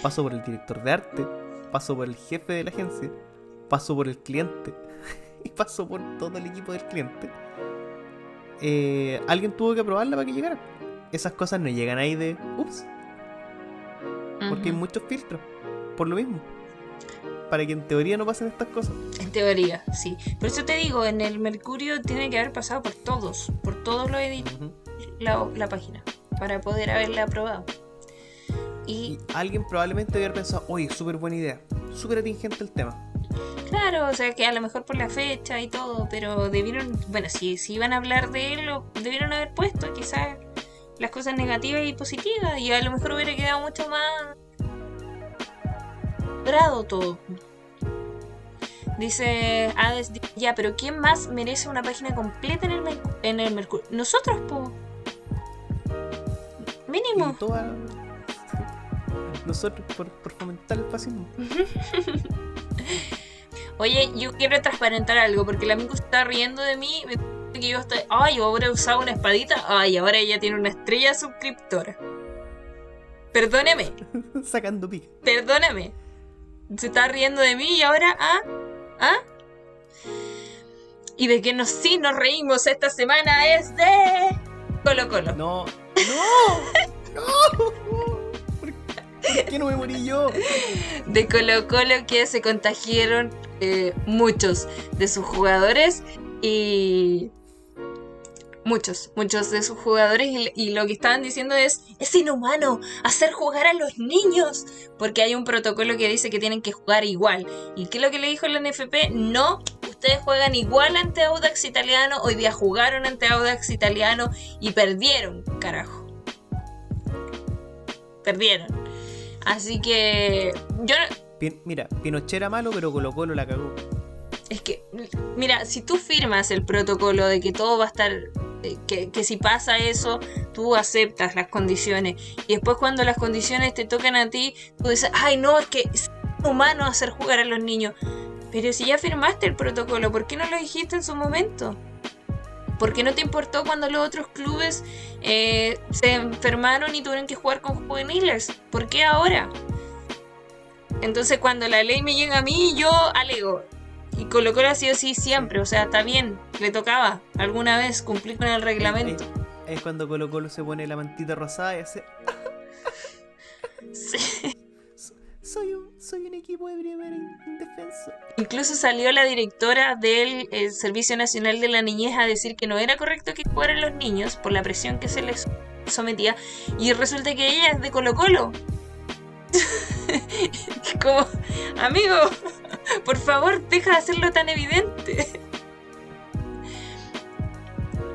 Pasó por el director de arte, pasó por el jefe de la agencia, pasó por el cliente y pasó por todo el equipo del cliente. Eh, alguien tuvo que aprobarla para que llegara. Esas cosas no llegan ahí de ups. Porque hay muchos filtros. Por lo mismo para que en teoría no pasen estas cosas. En teoría, sí. Por eso te digo, en el Mercurio tiene que haber pasado por todos, por todos los editores, la, página, para poder haberla aprobado. Y, alguien probablemente hubiera pensado, oye, súper buena idea, súper atingente el tema. Claro, o sea que a lo mejor por la fecha y todo, pero debieron, bueno, si, si iban a hablar de él, lo debieron haber puesto quizás las cosas negativas y positivas, y a lo mejor hubiera quedado mucho más todo. Dice Hades, ya, pero ¿quién más merece una página completa en el, en el Mercurio? Nosotros, po. Mínimo. Nosotros, por, fomentar el fascismo. Oye, yo quiero transparentar algo, porque el amigo está riendo de mí. Que yo estoy. Ay, ahora he usado una espadita. Ay, ahora ella tiene una estrella suscriptora. Perdóneme. Sacando pique. Perdóname se está riendo de mí y ahora, ¿ah? ¿ah? Y de que nos, sí nos reímos esta semana es de Colo Colo. No, no, no. ¿Por qué no me morí yo? De Colo Colo que se contagiaron eh, muchos de sus jugadores y muchos, muchos de sus jugadores y, lo que estaban diciendo es, es inhumano hacer jugar a los niños, porque hay un protocolo que dice que tienen que jugar igual. ¿Y qué es lo que le dijo la NFP? No, ustedes juegan igual ante Audax Italiano, hoy día jugaron ante Audax Italiano y perdieron, carajo. Perdieron. Así que yo... Mira, Pinochet era malo, pero Colo Colo la cagó. Es que, mira, si tú firmas el protocolo de que todo va a estar eh, que, si pasa eso, tú aceptas las condiciones. Y después cuando las condiciones te tocan a ti, tú dices, ay no, es que es humano hacer jugar a los niños. Pero si ya firmaste el protocolo, ¿por qué no lo dijiste en su momento? ¿Por qué no te importó cuando los otros clubes eh, se enfermaron y tuvieron que jugar con juveniles? ¿Por qué ahora? Entonces cuando la ley me llega a mí, yo alego. Y Colo Colo ha sido así siempre, o sea, está bien, le tocaba alguna vez cumplir con el reglamento. Es, cuando Colo Colo se pone la mantita rosada y hace... sí. Soy un, soy un equipo de primera indefenso. Incluso salió la directora del eh, Servicio Nacional de la Niñez a decir que no era correcto que jugaran los niños por la presión que se les sometía. Y resulta que ella es de Colo Colo. Como, amigo, por favor, deja de hacerlo tan evidente.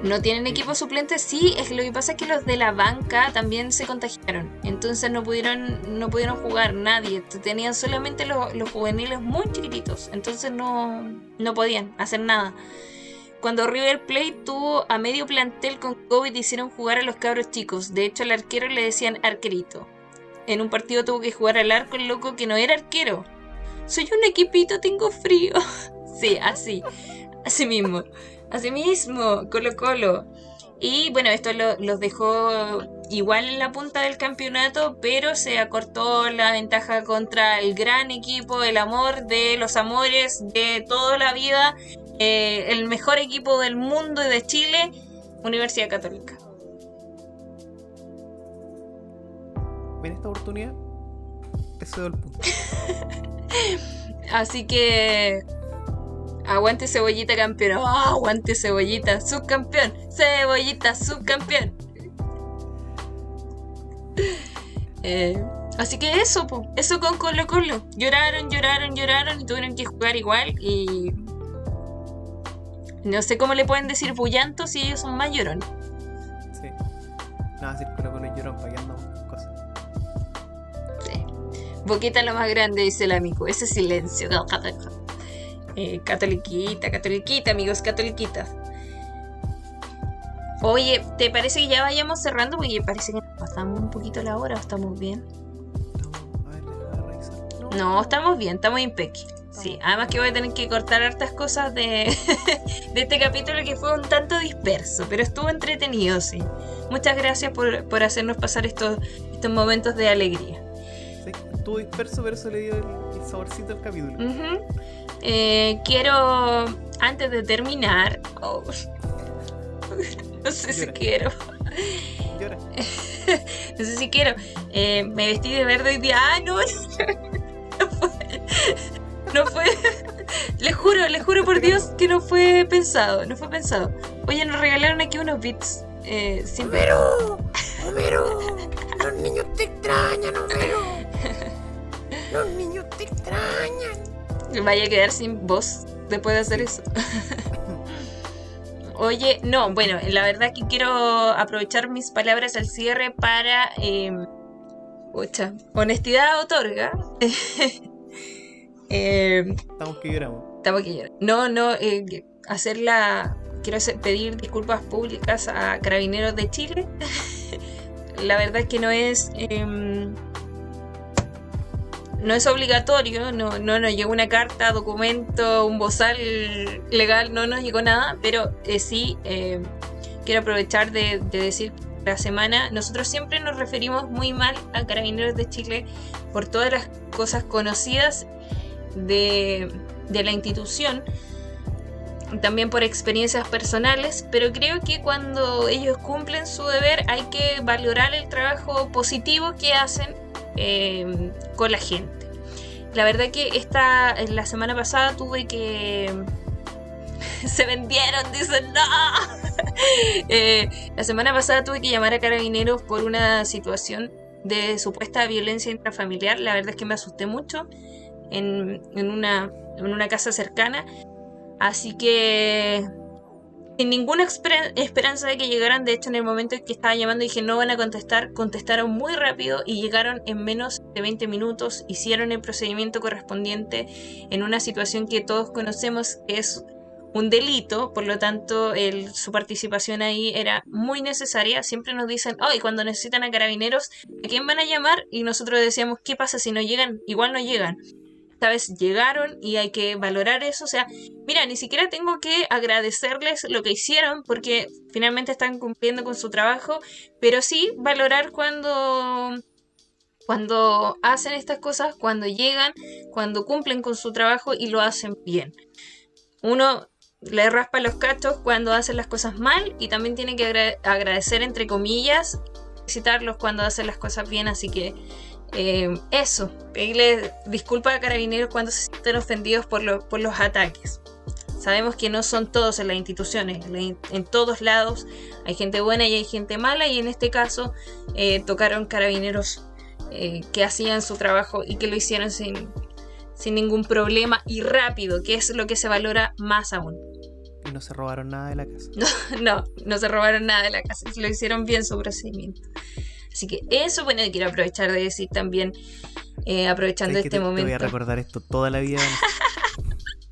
¿No tienen equipo suplente? Sí, es que lo que pasa es que los de la banca también se contagiaron. Entonces no pudieron, no pudieron jugar nadie. Tenían solamente los, juveniles muy chiquititos. Entonces no, no podían hacer nada. Cuando River Plate tuvo a medio plantel con COVID hicieron jugar a los cabros chicos. De hecho al arquero le decían arquerito. En un partido tuvo que jugar al arco el loco que no era arquero. Soy un equipito, tengo frío. sí, así. Así mismo. Así mismo, Colo Colo. Y bueno, esto los dejó igual en la punta del campeonato, pero se acortó la ventaja contra el gran equipo, el amor de los amores de toda la vida, eh, el mejor equipo del mundo y de Chile, Universidad Católica. En esta oportunidad, ese es el punto. Así que. Aguante cebollita campeón. Oh, aguante cebollita, subcampeón. Cebollita, subcampeón. Eh, así que eso, eso con Colo Colo. Lloraron, lloraron, lloraron y tuvieron que jugar igual. Y. No sé cómo le pueden decir bullantos si ellos son más llorones. Sí. No, decir Colo Colo llorón para Boquita lo más grande, dice el amigo. Ese silencio. Eh, catoliquita, catoliquita, amigos, catoliquitas. Oye, ¿te parece que ya vayamos cerrando? Porque parece que nos pasamos un poquito la hora, ¿estamos bien? No, estamos bien, estamos impeque. Sí, además que voy a tener que cortar hartas cosas de, de, este capítulo que fue un tanto disperso, pero estuvo entretenido, sí. Muchas gracias por, por hacernos pasar estos, estos momentos de alegría estuvo disperso, pero eso le dio el, saborcito al capítulo. Eh, quiero, antes de terminar, oh, no sé si quiero. Llora. no sé si quiero. Eh, me vestí de verde hoy día. Ah, no, no fue. No fue. Le juro, le juro por Dios que no fue pensado. No fue pensado. Oye, nos regalaron aquí unos bits. Eh, sin... Homero, Homero, los niños te extrañan, Homero. Los niños te extrañan. Vaya a quedar sin voz después de hacer eso. Oye, no, bueno, la verdad que quiero aprovechar mis palabras al cierre para... Eh, honestidad otorga. eh, estamos que lloramos. Estamos que lloramos. No, no, eh, hacerla... Quiero pedir disculpas públicas a Carabineros de Chile. la verdad es que no es... Em, no es obligatorio, no, no nos llegó una carta, documento, un bozal legal, no nos llegó nada, pero eh, sí eh, quiero aprovechar de, decir que la semana nosotros siempre nos referimos muy mal a Carabineros de Chile por todas las cosas conocidas de, de la institución. también por experiencias personales, pero creo que cuando ellos cumplen su deber hay que valorar el trabajo positivo que hacen eh, con la gente. La verdad que esta, la semana pasada tuve que... Se vendieron, dicen, no. Eh, la semana pasada tuve que llamar a carabineros por una situación de supuesta violencia intrafamiliar. La verdad es que me asusté mucho en, en, una, en una casa cercana. Así que sin ninguna esperanza de que llegaran. De hecho, en el momento en que estaba llamando dije no van a contestar, contestaron muy rápido y llegaron en menos de 20 minutos. Hicieron el procedimiento correspondiente en una situación que todos conocemos que es un delito, por lo tanto su participación ahí era muy necesaria. Siempre nos dicen, oh, y cuando necesitan a carabineros, ¿a quién van a llamar? Y nosotros decíamos, ¿qué pasa si no llegan? Igual no llegan esta vez llegaron y hay que valorar eso. O sea, mira, ni siquiera tengo que agradecerles lo que hicieron porque finalmente están cumpliendo con su trabajo, pero sí valorar cuando cuando hacen estas cosas, cuando llegan, cuando cumplen con su trabajo y lo hacen bien. Uno le raspa los cachos cuando hacen las cosas mal y también tiene que agradecer entre comillas, felicitarlos cuando hacen las cosas bien, así que eh, eso, pedirle disculpas a carabineros cuando se sienten ofendidos por, por los ataques. Sabemos que no son todos en las instituciones, en todos lados hay gente buena y hay gente mala y en este caso eh, tocaron carabineros eh, que hacían su trabajo y que lo hicieron sin, sin ningún problema y rápido, que es lo que se valora más aún. Y no se robaron nada de la casa. No, no, no se robaron nada de la casa, lo hicieron bien su procedimiento. Así que eso, bueno, quiero aprovechar de decir también, eh, aprovechando este momento. Te voy a recordar esto toda la vida.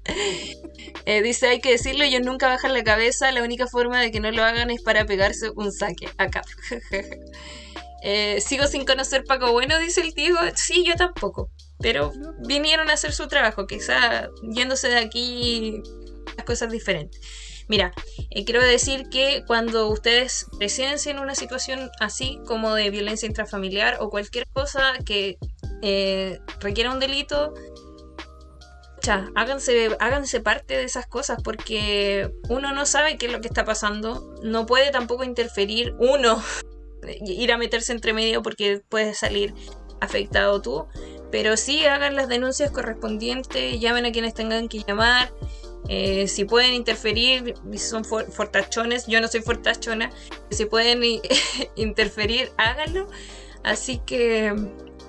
Eh, dice, hay que decirlo, ellos nunca bajan la cabeza, la única forma de que no lo hagan es para pegarse un saque. Acá. Eh, sigo sin conocer Paco Bueno, dice el tío. Sí, yo tampoco. Pero vinieron a hacer su trabajo, quizá yéndose de aquí las cosas diferentes. Mira, eh, quiero decir que cuando ustedes presencien una situación así como de violencia intrafamiliar o cualquier cosa que eh, requiera un delito, háganse, háganse parte de esas cosas porque uno no sabe qué es lo que está pasando, no puede tampoco interferir uno, ir a meterse entre medio porque puedes salir afectado tú, pero sí hagan las denuncias correspondientes, llamen a quienes tengan que llamar. Eh, si pueden interferir, son fortachones, yo no soy fortachona, si pueden interferir, háganlo. Así que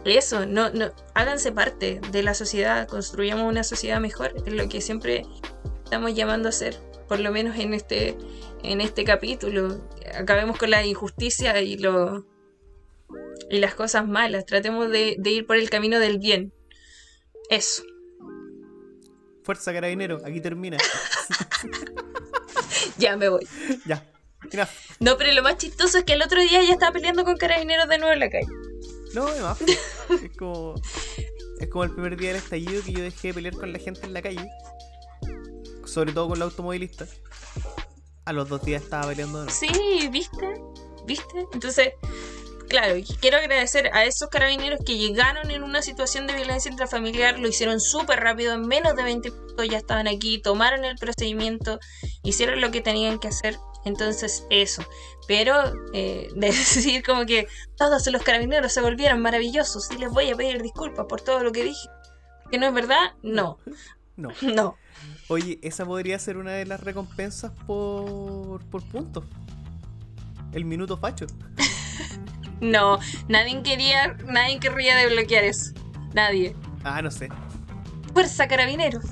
eso, no, no, háganse parte de la sociedad, construyamos una sociedad mejor, es lo que siempre estamos llamando a hacer, por lo menos en este, en este capítulo. Acabemos con la injusticia y lo y las cosas malas, tratemos de ir por el camino del bien. Eso. Fuerza carabinero, aquí termina. ya me voy. Ya. No, pero lo más chistoso es que el otro día ya estaba peleando con carabineros de nuevo en la calle. No, es es como. Es como el primer día del estallido que yo dejé de pelear con la gente en la calle. Sobre todo con los automovilistas. A los dos días estaba peleando de nuevo. Sí, ¿viste? ¿Viste? Entonces, claro, quiero agradecer a esos carabineros que llegaron en una situación de violencia intrafamiliar, lo hicieron súper rápido, en menos de 20 minutos ya estaban aquí, tomaron el procedimiento, hicieron lo que tenían que hacer. Entonces, eso. Pero eh, decir como que todos los carabineros se volvieron maravillosos y les voy a pedir disculpas por todo lo que dije. ¿Que no es verdad? No. No. No. Oye, esa podría ser una de las recompensas por, por puntos. El minuto facho. No, nadie quería, nadie querría desbloquear eso. Nadie. Ah, no sé. Fuerza, carabineros.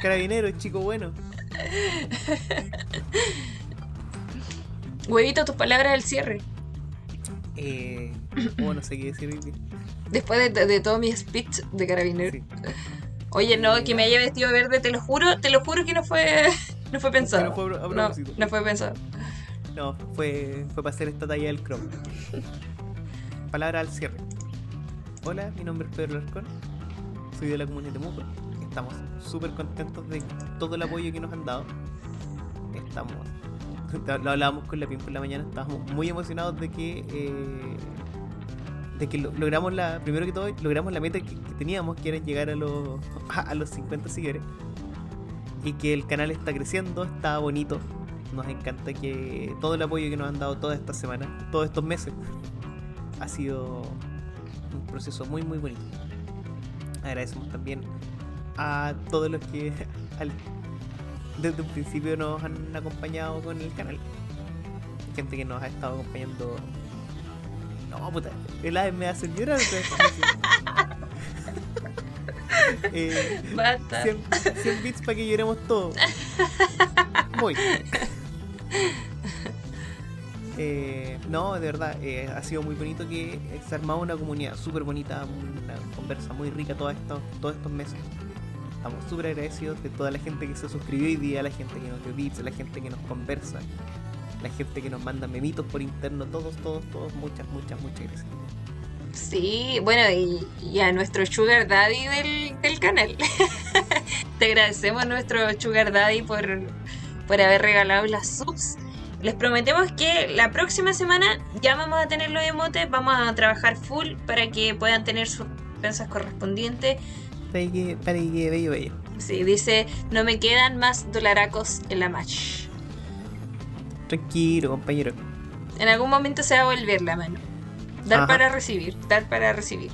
Carabineros, chico bueno. Huevito, tus palabras del cierre. Eh, oh, no sé qué decir. Después de, todo mi speech de carabinero. Oye, no, que me haya vestido verde, te lo juro, te lo juro que no fue, no fue pensado. No fue, no, no fue pensado. No, fue, fue para hacer esta talla del Chrome. Palabra al cierre. Hola, mi nombre es Pedro Larcón. Soy de la comunidad de Temuco. Estamos súper contentos de todo el apoyo que nos han dado. Estamos. Lo hablábamos con la PIN por la mañana. Estábamos muy emocionados de que. Eh, de que logramos la. Primero que todo, logramos la meta que, teníamos, que era llegar a los, a los 50 seguidores. y que el canal está creciendo, está bonito. Nos encanta que todo el apoyo que nos han dado toda esta semana, todos estos meses, ha sido un proceso muy muy bonito. Agradecemos también a todos los que desde un principio nos han acompañado con el canal. Gente que nos ha estado acompañando. No, puta, el AVE me hace llorar. eh, Basta. 100, 100 bits para que lloremos todos. Muy. Eh, no, de verdad, eh, ha sido muy bonito que se ha armado una comunidad súper bonita, una conversa muy rica todos estos, todos estos meses. Estamos súper agradecidos de toda la gente que se suscribió hoy día, la gente que nos dio bits, la gente que nos conversa, la gente que nos manda memitos por interno, todos, todos, todos, muchas, muchas, muchas gracias. Sí, bueno, y, a nuestro Sugar Daddy del, del canal. Te agradecemos nuestro Sugar Daddy por, por haber regalado las subs. Les prometemos que la próxima semana ya vamos a tener los emotes, vamos a trabajar full para que puedan tener sus pensas correspondientes. Para que, para que bello, bello. Sí, dice, no me quedan más dolaracos en la match. Tranquilo, compañero. En algún momento se va a volver la mano. Dar para recibir, dar para recibir.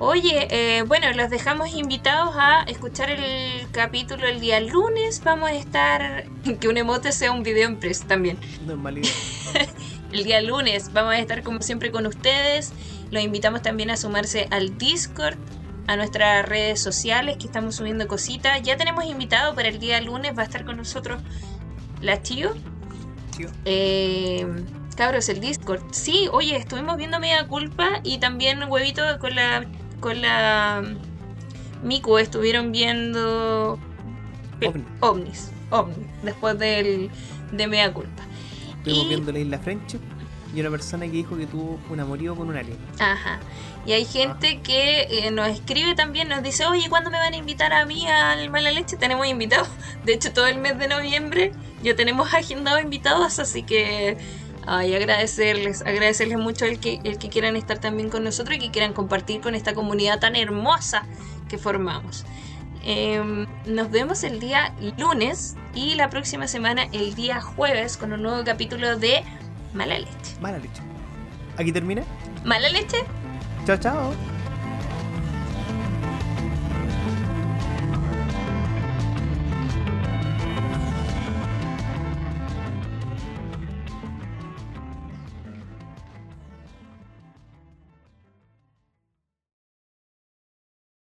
Oye, eh, bueno, los dejamos invitados a escuchar el capítulo el día lunes. Vamos a estar. Que un emote sea un video press también. Normalidad. el día lunes vamos a estar como siempre con ustedes. Los invitamos también a sumarse al Discord, a nuestras redes sociales que estamos subiendo cositas. Ya tenemos invitado para el día lunes, va a estar con nosotros la Tío. Tío. Eh, cabros, el Discord. Sí, oye, estuvimos viendo Media Culpa y también Huevito con la con la Miku estuvieron viendo ovnis, ovnis, después del, de Mea Culpa. Estuvimos viendo la isla French y una persona que dijo que tuvo un amorío con un alien. Ajá. Y hay gente que eh, nos escribe también, nos dice, oye, ¿cuándo me van a invitar a mí al Mala Leche? Tenemos invitados. De hecho, todo el mes de noviembre ya tenemos agendados invitados, así que y agradecerles, agradecerles mucho el que, el que quieran estar también con nosotros y que quieran compartir con esta comunidad tan hermosa que formamos. Em, nos vemos el día lunes y la próxima semana el día jueves con un nuevo capítulo de Mala Leche. Mala Leche. ¿Aquí termina? Mala Leche. Chao, chao.